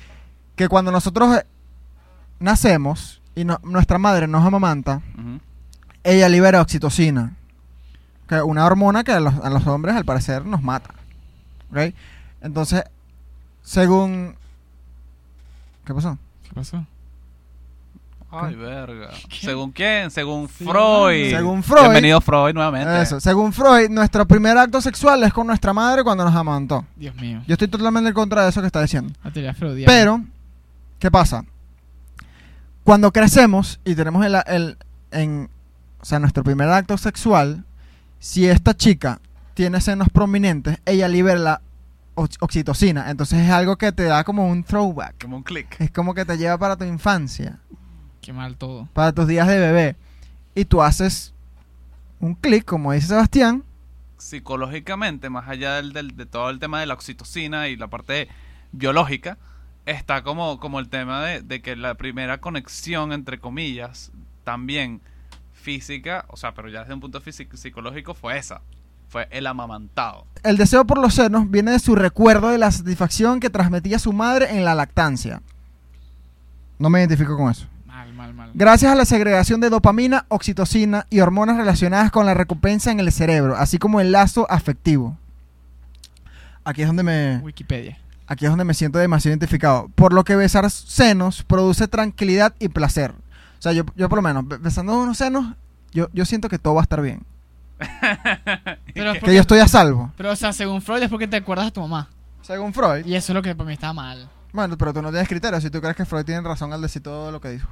que cuando nosotros nacemos y no- nuestra madre nos amamanta. Ella libera oxitocina, que es una hormona que a los, a los hombres al parecer nos mata. ¿ok? Entonces, según... ¿Qué pasó? ¿Qué pasó? Ay, verga. ¿Qué? ¿Según quién? Según Sí, Freud. Según Freud. Bienvenido Freud nuevamente. Eso, según Freud, nuestro primer acto sexual es con nuestra madre cuando nos amamantó. Dios mío. Yo estoy totalmente en contra de eso que está diciendo. La teoría freudiana. Pero, ¿qué pasa? Cuando crecemos y tenemos el, el- en, o sea, nuestro primer acto sexual, si esta chica tiene senos prominentes, ella libera la ox- oxitocina. Entonces es algo que te da como un throwback. Como un click. Es como que te lleva para tu infancia, Qué mal todo. para tus días de bebé. Y tú haces un clic, como dice Sebastián. Psicológicamente, más allá del, del- de todo el tema de la oxitocina y la parte biológica, está como, como el tema de, de que la primera conexión, entre comillas, también física, o sea, pero ya desde un punto físico, psicológico, fue esa. Fue el amamantado. El deseo por los senos viene de su recuerdo de la satisfacción que transmitía su madre en la lactancia. No me identifico con eso. Mal, mal, mal. Gracias a la segregación de dopamina, oxitocina y hormonas relacionadas con la recompensa en el cerebro, así como el lazo afectivo. Aquí es donde me, Wikipedia. aquí es donde me siento demasiado identificado. Por lo que besar senos produce tranquilidad y placer. O sea, yo, yo por lo menos, be- besando unos senos, yo, yo siento que todo va a estar bien. *laughs* Pero, es Que yo estoy a salvo. pero, o sea, según Freud es porque te acuerdas de tu mamá. Según Freud. Y eso es lo que para mí está mal. Bueno, pero tú no tienes criterio. Si tú crees que Freud tiene razón al decir todo lo que dijo.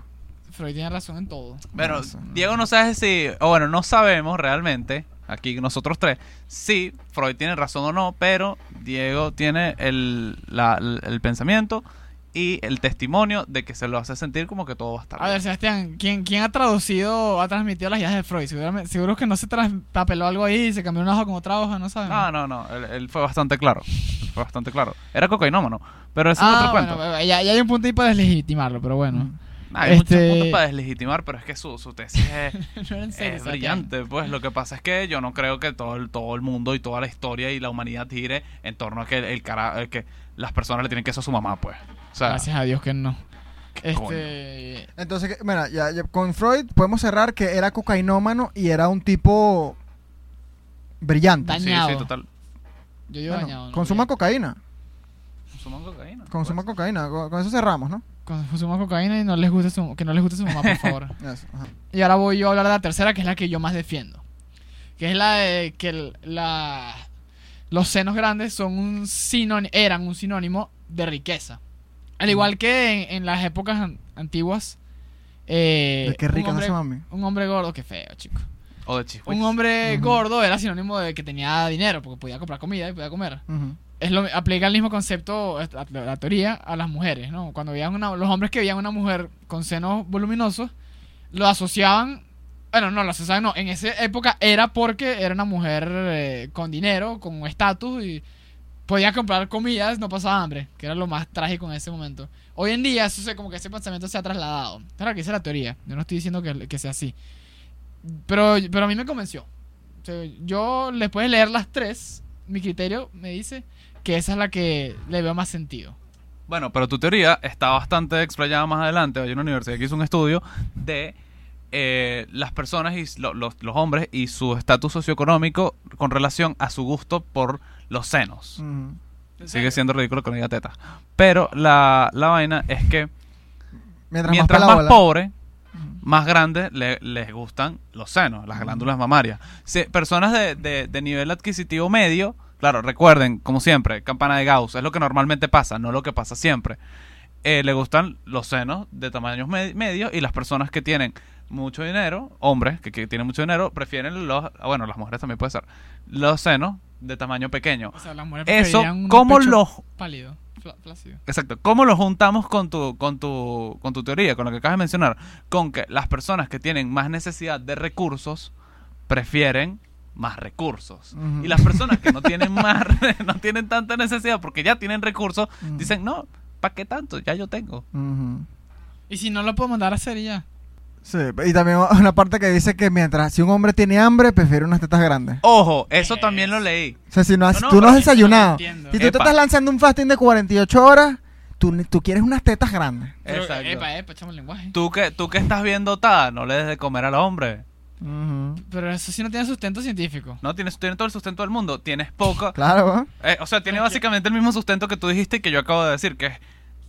Freud tiene razón en todo. Pero Eso, no. Diego no sabe si, o bueno, no sabemos realmente, aquí nosotros tres, si Freud tiene razón o no, pero Diego tiene el, la- el, el pensamiento y el testimonio de que se lo hace sentir como que todo va a estar A ver, bien. Sebastián, ¿quién, quién ha traducido, ha transmitido las ideas de Freud? Seguramente, seguro que no se traspapeló algo ahí, se cambió una hoja con otra hoja, no sabemos. No, no, no, él, él fue bastante claro, él fue bastante claro. Era cocainómano, pero eso es Ah, otro bueno, cuento. ya, ya hay un punto ahí para deslegitimarlo, pero bueno. Hay muchos este- puntos para deslegitimar, pero es que su, su tesis es, *laughs* no serio, es brillante. Pues lo que pasa es que yo no creo que todo el, todo el mundo y toda la historia y la humanidad gire en torno a que el cara, el que las personas le tienen que eso a su mamá, pues. O sea, Gracias a Dios que no. Este. Entonces, mira, ya, ya con Freud podemos cerrar que era cocainómano y era un tipo brillante. Daño. sí, dañado. sí, total. Yo digo Bueno, dañado. ¿no? consuma cocaína. Consuman cocaína. Consuma pues. cocaína. Con, eso cerramos, ¿no? Consuma cocaína y no les guste su, que no les guste su mamá, por favor. *laughs* Eso, y ahora voy yo a hablar de la tercera, que es la que yo más defiendo. Que es la de que el- la, los senos grandes son un sinónimo, eran un sinónimo de riqueza. Al igual que en, en las épocas an- antiguas. eh, De qué un rica no hombre- se mami. Un hombre gordo, qué feo, chico. O de. Un hombre Ujú. gordo era sinónimo de que tenía dinero, porque podía comprar comida y podía comer. Ujú. Es lo, aplica el mismo concepto, la teoría, a las mujeres, ¿no? Cuando veían una, los hombres que veían una mujer con senos voluminosos, lo asociaban, bueno, no, lo asociaban, no, en esa época era porque era una mujer eh, con dinero, con estatus y podía comprar comidas, no pasaba hambre, que era lo más trágico en ese momento. Hoy en día, eso se, como que ese pensamiento se ha trasladado. Claro que esa es la teoría, yo no estoy diciendo que, que sea así. Pero, pero a mí me convenció. Yo, después de leer las tres, mi criterio me dice que esa es la que le veo más sentido. Bueno, pero tu teoría está bastante explayada más adelante. Hay una universidad que hizo un estudio de eh, las personas y lo- los, los hombres y su estatus socioeconómico con relación a su gusto por los senos. Sigue siendo ridículo con diga teta. Pero la, la vaina es que Mientras, mientras más, más, pobre, más grande le- les gustan los senos, las glándulas mamarias. Si- personas de, de- de nivel adquisitivo medio, claro, recuerden, como siempre, campana de Gauss, es lo que normalmente pasa, no lo que pasa siempre. Eh, le gustan los senos de tamaños me- medios y las personas que tienen mucho dinero, hombres que, que tienen mucho dinero, prefieren los, ah, bueno, las mujeres también puede ser, los senos de tamaño pequeño. O sea, las mujeres Eso, un ¿cómo pecho los Pálido, flácido. Exacto. ¿Cómo lo juntamos con tu, con tu, con tu teoría, con lo que acabas de mencionar? Con que las personas que tienen más necesidad de recursos prefieren más recursos. Y las personas que no tienen más, *laughs* no tienen tanta necesidad porque ya tienen recursos, dicen, no, ¿para qué tanto? Ya yo tengo. Y si no lo puedo mandar a hacer ya. Sí, y también *laughs* una parte que dice que mientras si un hombre tiene hambre, prefiere unas tetas grandes. Ojo, eso también lo leí. O sea, si no has, No, no, tú no pero has eso no lo desayunado, entiendo. si tú te Epa. estás lanzando un fasting de 48 horas, tú, tú quieres unas tetas grandes. Pero, Exacto. epa, epa, echamos el lenguaje. Tú que, tú que estás bien dotada, no le des de comer al hombre. Ujú. Pero eso sí no tiene sustento científico. No tienes, tienes todo el sustento del mundo, tienes poco. *laughs* Claro, ¿eh? Eh, o sea, tiene básicamente el mismo sustento que tú dijiste y que yo acabo de decir, que es,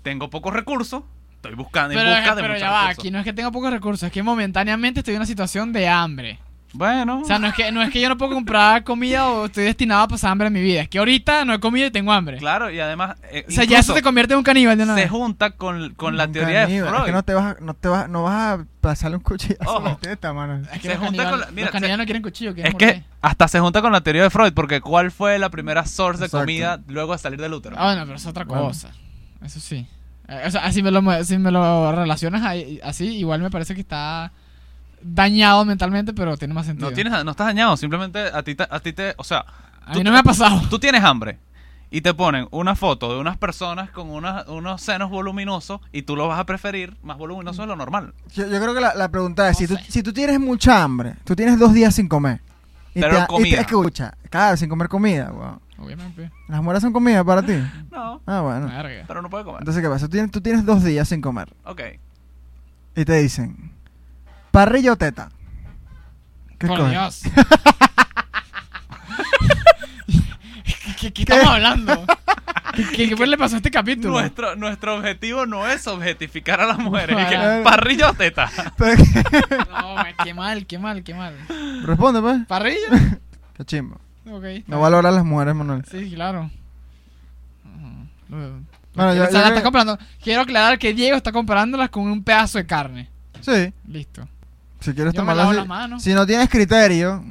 tengo pocos recursos, estoy buscando en Pero, busca de pero muchos ya va, recursos. aquí no es que tengo pocos recursos, es que momentáneamente estoy en una situación de hambre. Bueno, O sea, no es que, no es que yo no puedo comprar comida o estoy destinado a pasar hambre en mi vida. Es que ahorita no he comido y tengo hambre. claro, y además, eh, O sea, ya eso te convierte en un caníbal de una se vez. junta con, con la teoría de. Freud. Es que no te vas, a- no te vas, no vas a pasarle un cuchillazo a Ojo. la teta, mano. Es que se los, junta caníbal- con la- mira, los caníbales se- no quieren cuchillo, quieren Es morder. que hasta se junta con la teoría de Freud, porque ¿cuál fue la primera source de Exacto. comida luego de salir del útero? Ah, bueno, pero es otra Bueno. cosa. Eso sí. Eh, o sea, así me lo, si me lo relacionas ahí- así, igual me parece que está dañado mentalmente, pero tiene más sentido. no tienes, no estás dañado, simplemente a ti, te, a ti te, o sea, A mí no me ha pasado. tú tienes hambre y te ponen una foto de unas personas con unas- unos senos voluminosos y tú lo vas a preferir más voluminoso de lo normal. Yo, yo creo que la, la pregunta es, No si, tú, si tú tienes mucha hambre, tú tienes dos días sin comer. Y Pero te, y comida. te escucha, claro, sin comer comida, wow. Obviamente. ¿Las mueras son comida para ti? *laughs* No, Ah, bueno. Pero no puede comer. Entonces, ¿qué pasa? Tú tienes, tú tienes dos días sin comer. Ok. Y te dicen, parrilla o teta. ¿Qué Por coges? Dios. *laughs* ¿Qué, qué- qué estamos hablando? ¿Qué, qué, qué le pasó a este capítulo? Nuestro, nuestro objetivo no es objetificar a las mujeres. No, y que, parrilla o teta. *laughs* No, qué mal, qué mal, qué mal. Responde, pues. ¿Parrilla? Qué chimbo. Ok. No valora a las mujeres, Manuel. Sí, claro. Bueno, yo- está comprando. Quiero aclarar que Diego está comprándolas con un pedazo de carne. Sí. Listo. Si quieres Yo me tomarlas lavo. Si no tienes criterio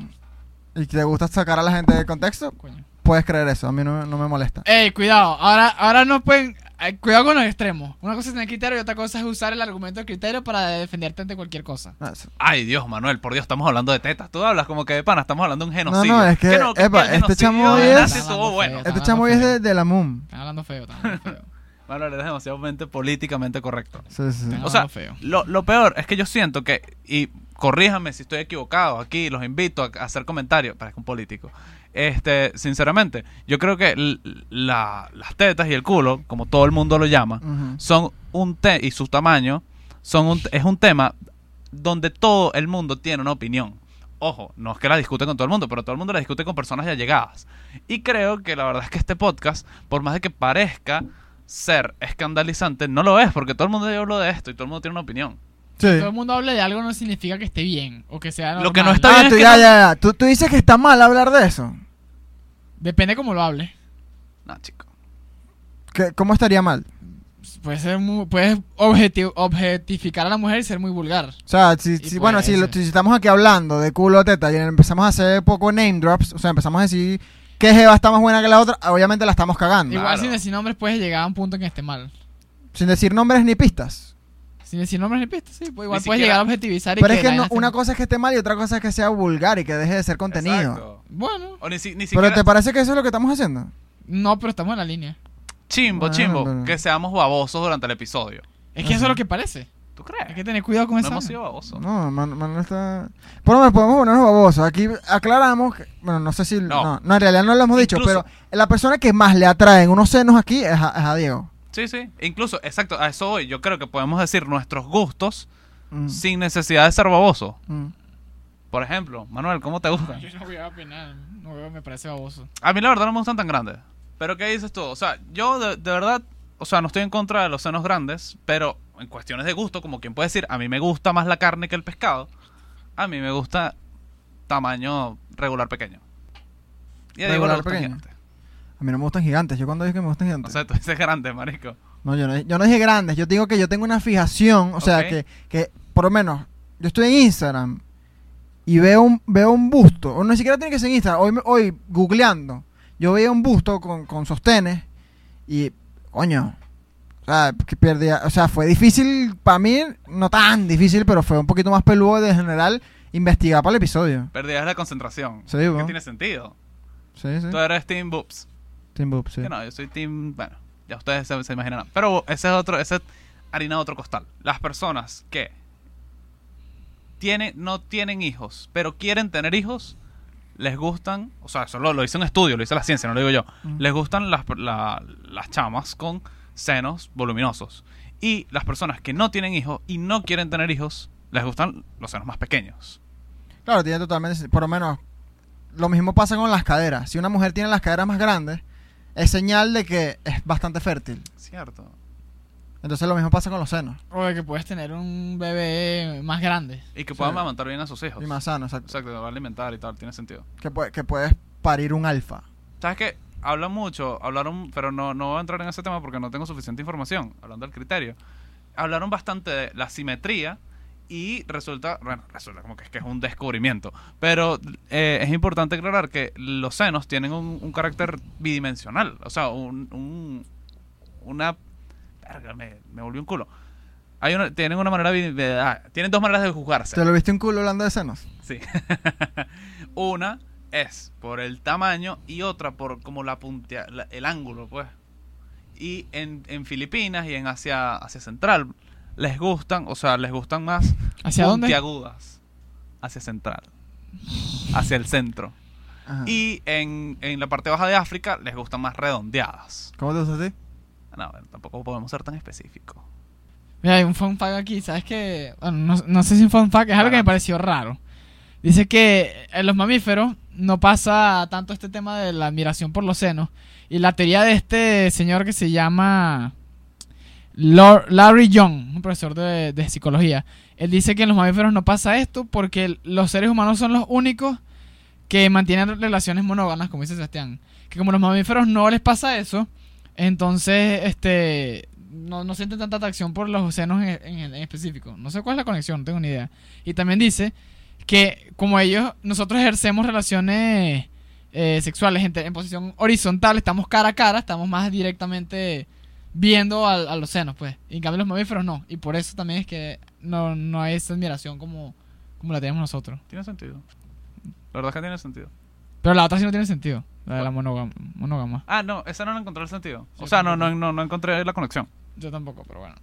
y te gusta sacar a la gente del contexto, Coño. puedes creer eso. A mí no, no me molesta. Ey, cuidado. Ahora, ahora no pueden. Cuidado con los extremos. Una cosa es tener criterio y otra cosa es usar el argumento del criterio para defenderte ante cualquier cosa. Ah. Ay, Dios, Manuel, por Dios, estamos hablando de tetas. Tú hablas como que de pana, estamos hablando de un No, genocidio. no, es que, no, epa, este chamo de es- bueno. Este chamo es de, de la MUM. Están hablando feo, están hablando feo. *laughs* Manuel, eres demasiado políticamente correcto. Sí, sí. O sea, feo. Lo, lo peor es que yo siento que, y corríjame si estoy equivocado aquí, los invito a, a hacer comentarios, parezco un político. Este, sinceramente, yo creo que la- las tetas y el culo, como todo el mundo lo llama, son un te y su tamaño son un, es un tema donde todo el mundo tiene una opinión. Ojo, no es que la discute con todo el mundo, pero todo el mundo la discute con personas ya llegadas. Y creo que la verdad es que este podcast, por más de que parezca ser escandalizante, no lo es, porque todo el mundo ya habló de esto y todo el mundo tiene una opinión. Sí. Todo el mundo hable de algo no significa que esté bien o que sea Lo que no está Ah, bien es tú que ya, no- ya, ya. ¿Tú, tú dices que está mal hablar de eso. Depende cómo lo hable. No, chico. ¿Qué- ¿Cómo estaría mal? Puede ser muy, puedes objeti- objetificar a la mujer y ser muy vulgar. O sea, si, bueno, si, lo- estamos aquí hablando de culo o teta y empezamos a hacer poco name drops, o sea, empezamos a decir que Jeva está más buena que la otra, obviamente la estamos cagando. Igual Claro. sin decir nombres puedes llegar a un punto en que esté mal. Sin decir nombres ni pistas. Sin decir nombres ni pistas, sí. pues igual Ni puedes siquiera- llegar a objetivizar y Pero es que la no- vaina esté una cosa es que esté mal y otra cosa es que sea vulgar y que deje de ser contenido. Exacto. Bueno, O ni, si- ni Pero. ¿te parece que eso es lo que estamos haciendo? no, pero estamos en la línea. Chimbo, Bueno, chimbo. pero- Que seamos babosos durante el episodio. Es que eso es lo que parece. ¿Tú crees? Hay que tener cuidado con no eso. hemos sido babosos. No, Man- Manuel está. Por lo menos podemos ponernos babosos. Aquí aclaramos. Que, bueno, no sé si. No. No. no, en realidad no lo hemos dicho, Incluso- pero la persona que más le atraen unos senos aquí es a, es a Diego. Sí, sí. Incluso, exacto, a eso voy. Yo creo que podemos decir nuestros gustos Mm, sin necesidad de ser babosos. mm. Por ejemplo, Manuel, ¿cómo te gustan? Yo no voy a opinar. No veo, me parece baboso. A mí la verdad no me gustan tan grandes. Pero ¿qué dices tú? O sea, yo de, de verdad, o sea, no estoy en contra de los senos grandes, pero en cuestiones de gusto, como quien puede decir, a mí me gusta más la carne que el pescado, a mí me gusta tamaño regular pequeño. Y a Diego le Regular pequeño. A mí no me gustan gigantes. Yo cuando dije que me gustan O gigantes. sea, tú dices grande, marico. No, yo no, yo no dije grandes. Yo digo que yo tengo una fijación. O sea, que, que por lo menos yo estoy en Instagram y veo un, veo un busto. O ni siquiera tiene que ser en Instagram. Hoy, hoy googleando, yo veía un busto con, con sostenes y, coño. O sea, que perdía, o sea, fue difícil para mí, no tan difícil, pero fue un poquito más peludo de general investigar para el episodio. Perdías la concentración. Sí, que tiene sentido. Sí, sí. Tú eres Team Boobs. Team Boop, sí. Que no, yo soy Team. Bueno, ya ustedes se, se imaginarán. Pero ese es otro. Ese es harina de otro costal. Las personas que tienen, no tienen hijos, pero quieren tener hijos, les gustan. O sea, eso lo, lo hizo un estudio, lo hizo la ciencia, no lo digo yo. Mm. Les gustan las, la- las chamas con senos voluminosos. Y las personas que no tienen hijos y no quieren tener hijos, les gustan los senos más pequeños. Claro, tiene totalmente. Por lo menos, lo mismo pasa con las caderas. Si una mujer tiene las caderas más grandes, es señal de que es bastante fértil. Cierto. Entonces, lo mismo pasa con los senos. O de que puedes tener un bebé más grande. Y que puedan Sí. amamantar bien a sus hijos. Y más sano, exacto. Exacto, que va a alimentar y tal, tiene sentido. Que, puede- que puedes parir un alfa. ¿Sabes qué? Hablan mucho, hablaron, pero no, no voy a entrar en ese tema porque no tengo suficiente información, hablando del criterio. Hablaron bastante de la simetría y resulta, bueno, resulta como que es, que es un descubrimiento. Pero eh, es importante aclarar que los senos tienen un, un carácter bidimensional, o sea, un, un- una... verga, me, me volvió un culo. Hay una, tienen una manera... bidi- de- ah, tienen dos maneras de juzgarse. ¿Te lo viste un culo hablando de senos? Sí. *laughs* Una es por el tamaño y otra por como la puntea, la- el ángulo, pues. Y en, en Filipinas y en Asia, Asia Central les gustan, o sea, les gustan más ¿Hacia dónde? puntiagudas. Hacia Central. Hacia el centro. Ajá. Y en, en la parte baja de África les gustan más redondeadas. ¿Cómo te gusta a ti? No, bueno, tampoco podemos ser tan específicos. Mira, hay un fun fact aquí. ¿Sabes qué? Bueno, no, no sé si un fun fact, es algo que me pareció raro. Dice que en los mamíferos no pasa tanto este tema de la admiración por los senos. Y la teoría de este señor que se llama Larry Young, un profesor de, psicología, él dice que en los mamíferos no pasa esto porque los seres humanos son los únicos que mantienen relaciones monógamas, como dice Sebastián. Que como los mamíferos no les pasa eso, entonces este no, no sienten tanta atracción por los senos en, específico. No sé cuál es la conexión, no tengo ni idea. Y también dice que como ellos, nosotros ejercemos relaciones eh, sexuales en posición horizontal, estamos cara a cara, estamos más directamente viendo al- a, los senos, pues. Y en cambio los mamíferos no. Y por eso también es que no, no hay esa admiración como, como la tenemos nosotros. Tiene sentido. La verdad es que tiene sentido. Pero la otra sí no tiene sentido, la de la monógama. monógama. Ah, no, esa no la encontré el sentido. Sí, o sea, no, no, no, no encontré la conexión. Yo tampoco, pero bueno.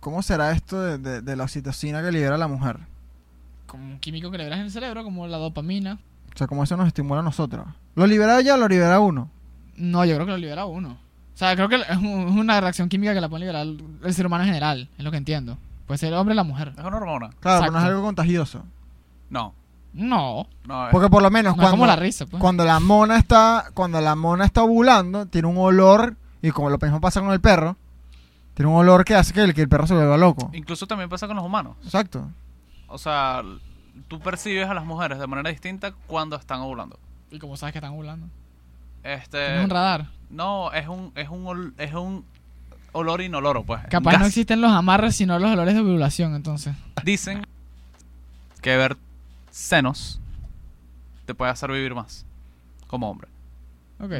¿Cómo será esto de, de- de la oxitocina que libera la mujer? Como un químico que liberas en el cerebro, como la dopamina. O sea, ¿cómo eso nos estimula a nosotros? ¿Lo libera ella o lo libera uno? No, yo creo que lo libera uno. O sea, creo que es un- es una reacción química que la puede liberar el ser humano en general, es lo que entiendo. Puede ser el hombre o la mujer. Es una hormona. Claro, pero no es algo contagioso. No, No, no es. Porque por lo menos no cuando, como la risa, pues. cuando la mona está cuando la mona está ovulando, tiene un olor, y como lo mismo pasa con el perro, tiene un olor que hace que el, que el perro se vuelva loco. Incluso también pasa con los humanos. Exacto. O sea, tú percibes a las mujeres de manera distinta cuando están ovulando. Y como sabes que están ovulando. Este, Tienes un radar. no, es un, es un, ol- es un olor inoloro, pues. Capaz gas. no existen los amarres, sino los olores de ovulación, entonces. Dicen que ver senos te puede hacer vivir más como hombre. Ok.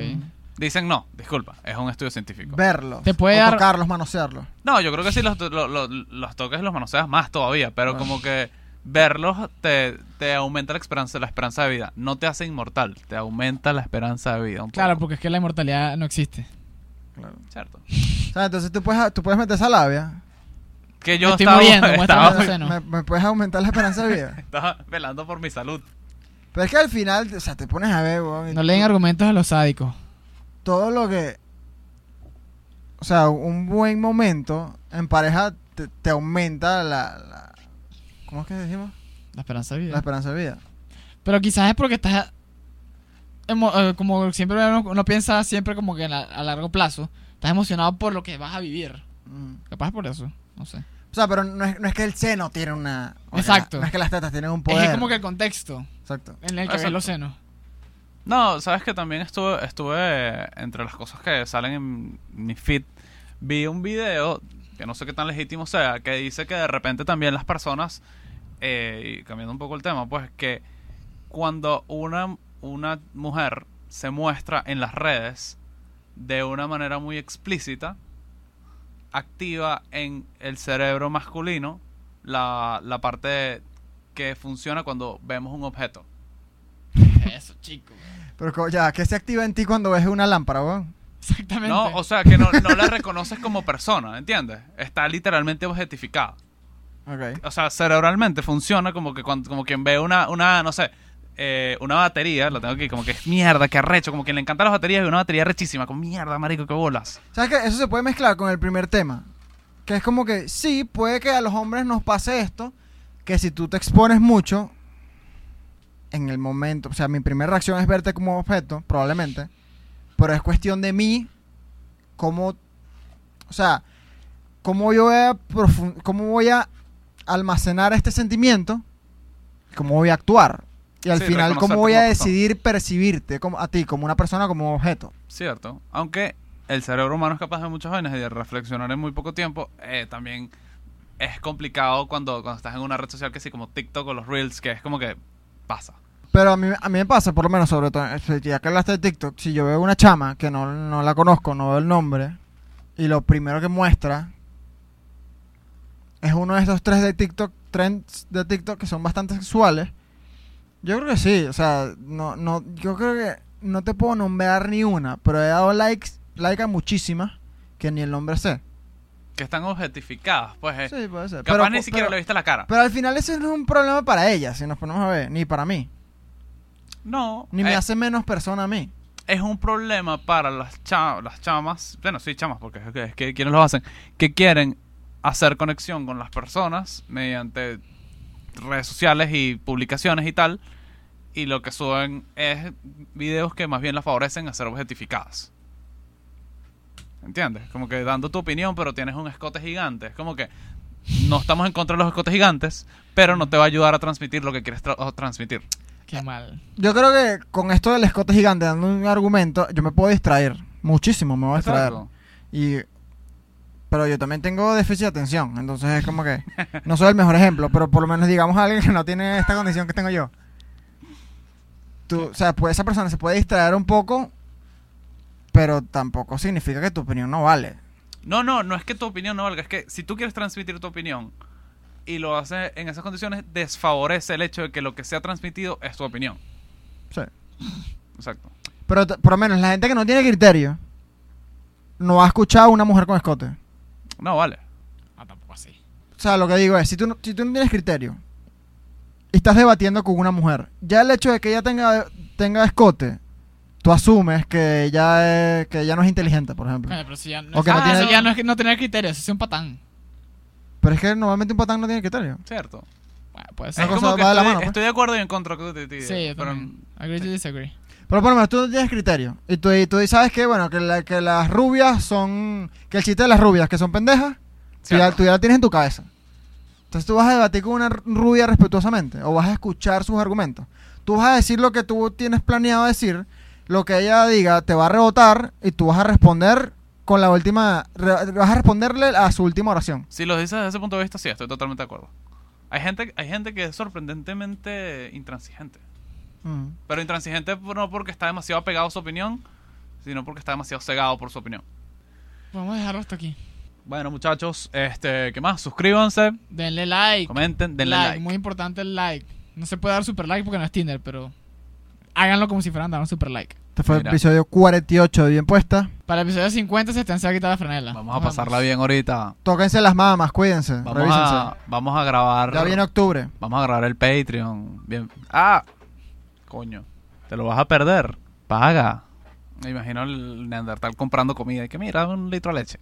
Dicen no, disculpa, es un estudio científico. Verlos. Te puede o dar- tocarlos, manosearlos. No, yo creo que sí los, lo- lo- los toques los manoseas más todavía, pero como que verlos te, te aumenta la esperanza, la esperanza de vida. No te hace inmortal, te aumenta la esperanza de vida. Un Claro, poco. porque es que la inmortalidad no existe. Claro. Cierto. O sea, entonces tú puedes, tú puedes meter esa labia. que yo Me estoy estaba, muriendo. ¿Me, me puedes aumentar la esperanza de vida? *laughs* estaba velando por mi salud. Pero es que al final, o sea, te pones a ver, weón, No le den tú- argumentos a los sádicos. todo lo que. O sea, un buen momento en pareja te, te aumenta la, la- ¿Cómo es que decimos? La esperanza de vida. La esperanza de vida. Pero quizás es porque estás. emo- eh, como siempre uno, uno piensa siempre como que a, la- a largo plazo. Estás emocionado por lo que vas a vivir. Mm. Capaz por eso. No sé. O sea, pero no es, no es que el seno tiene una. Exacto. la- no es que las tetas tienen un poder. Es como que el contexto Exacto. en el que ves los senos. No, sabes que también estuve, estuve entre las cosas que salen en mi feed. Vi un video, que no sé qué tan legítimo sea, que dice que de repente también las personas, eh, y cambiando un poco el tema, pues que cuando una, una mujer se muestra en las redes de una manera muy explícita, activa en el cerebro masculino la, la parte que funciona cuando vemos un objeto. *laughs* Eso, chico. Pero ya, ¿qué se activa en ti cuando ves una lámpara, weón? Exactamente. No, o sea, que no, no la reconoces como persona, ¿entiendes? Está literalmente objetificada. Ok. O sea, cerebralmente funciona como que cuando, como quien ve una, una no sé, eh, una batería, lo tengo aquí, como que es mierda, que arrecho, como quien le encantan las baterías y una batería rechísima, como mierda, marico, qué bolas. ¿Sabes qué? Eso se puede mezclar con el primer tema. Que es como que sí, puede que a los hombres nos pase esto. Que si tú te expones mucho en el momento, o sea, mi primera reacción es verte como objeto, probablemente. Pero es cuestión de mí, cómo, o sea, cómo yo voy a, cómo voy a almacenar este sentimiento, cómo voy a actuar. Y al Sí, final, cómo voy a persona. decidir percibirte como, a ti como una persona, como objeto. Cierto. Aunque el cerebro humano es capaz de muchas vainas y de reflexionar en muy poco tiempo, eh, también es complicado cuando, cuando estás en una red social que sí, como TikTok o los Reels, que es como que pasa. Pero a mí, a mí me pasa, por lo menos, sobre todo, eh, ya que hablaste de TikTok, si yo veo una chama que no, no la conozco, no veo el nombre, y lo primero que muestra es uno de estos tres de TikTok, trends de TikTok que son bastante sexuales, yo creo que sí, o sea, no, no, yo creo que no te puedo nombrar ni una, pero he dado likes, like a muchísimas que ni el nombre sé. Que están objetificadas, pues. eh, Sí, puede ser. capaz pero, ni siquiera le viste la cara. pero al final ese no es un problema para ella, si nos ponemos a ver, ni para mí, no. ni me eh, hace menos persona a mí. es un problema para las, cha- las chamas, bueno, sí, chamas, porque es que, es que quienes lo hacen, que quieren hacer conexión con las personas mediante redes sociales y publicaciones y tal, y lo que suben es videos que más bien las favorecen a ser objetificadas. ¿Entiendes? Como que dando tu opinión, pero tienes un escote gigante. Es como que no estamos en contra de los escotes gigantes, pero no te va a ayudar a transmitir lo que quieres tra- transmitir. Qué mal. Yo creo que con esto del escote gigante dando un argumento, yo me puedo distraer muchísimo, me voy a distraer. Exacto. Y pero yo también tengo déficit de atención, entonces es como que no soy el mejor ejemplo, pero por lo menos digamos a alguien que no tiene esta condición que tengo yo. Tú, o sea, pues esa persona se puede distraer un poco, pero tampoco significa que tu opinión no vale. No, no, no es que tu opinión no valga, es que si tú quieres transmitir tu opinión y lo haces en esas condiciones, desfavorece el hecho de que lo que sea transmitido es tu opinión. Sí. Exacto. Pero por lo menos la gente que no tiene criterio no ha escuchado a una mujer con escote. No, vale. Ah, tampoco así. O sea, lo que digo es, si tú, no, si tú no tienes criterio y estás debatiendo con una mujer, ya el hecho de que ella tenga, tenga escote, tú asumes que ella, es- que ella no es inteligente, por ejemplo. Pero si ya no, O que no Ah, tiene- eso ya no es que no tener criterios, es un patán. Pero es que normalmente un patán no tiene criterio. Cierto. Bueno, puede Esa ser. Es cosa como que va de la estoy, mano, pues. estoy de acuerdo y en contra con tu idea, Sí, yo pero- también. Agree to disagree. Pero por lo menos tú no tienes criterio. Y tú, y tú sabes que, bueno, que, la- que las rubias son... Que el chiste de las rubias, que son pendejas, tú ya, tú ya lo tienes en tu cabeza. Entonces tú vas a debatir con una rubia respetuosamente o vas a escuchar sus argumentos. Tú vas a decir lo que tú tienes planeado decir, lo que ella diga te va a rebotar y tú vas a responder con la última... re- vas a responderle a su última oración. Si lo dices desde ese punto de vista, sí, estoy totalmente de acuerdo. Hay gente, hay gente que es sorprendentemente intransigente. Mm. Pero intransigente no porque está demasiado apegado a su opinión, sino porque está demasiado cegado por su opinión. Vamos a dejarlo hasta aquí. Bueno, muchachos, este, ¿qué más? Suscríbanse, Denle like. comenten, denle like. Muy importante el like. No se puede dar super like porque no es Tinder, pero háganlo como si fueran a dar un super like. Este fue Mira. el episodio 48 de Bien Puesta. Para el episodio 50 se te han quitado la franela. Vamos a Nos pasarla vemos. bien ahorita. Tóquense las mamas, cuídense, Vamos revísense. a, vamos a grabar. Ya viene octubre. Vamos a grabar el Patreon. Bien. Ah, coño. Te lo vas a perder. Paga. Me imagino el Neandertal comprando comida. Y que mira, un litro de leche.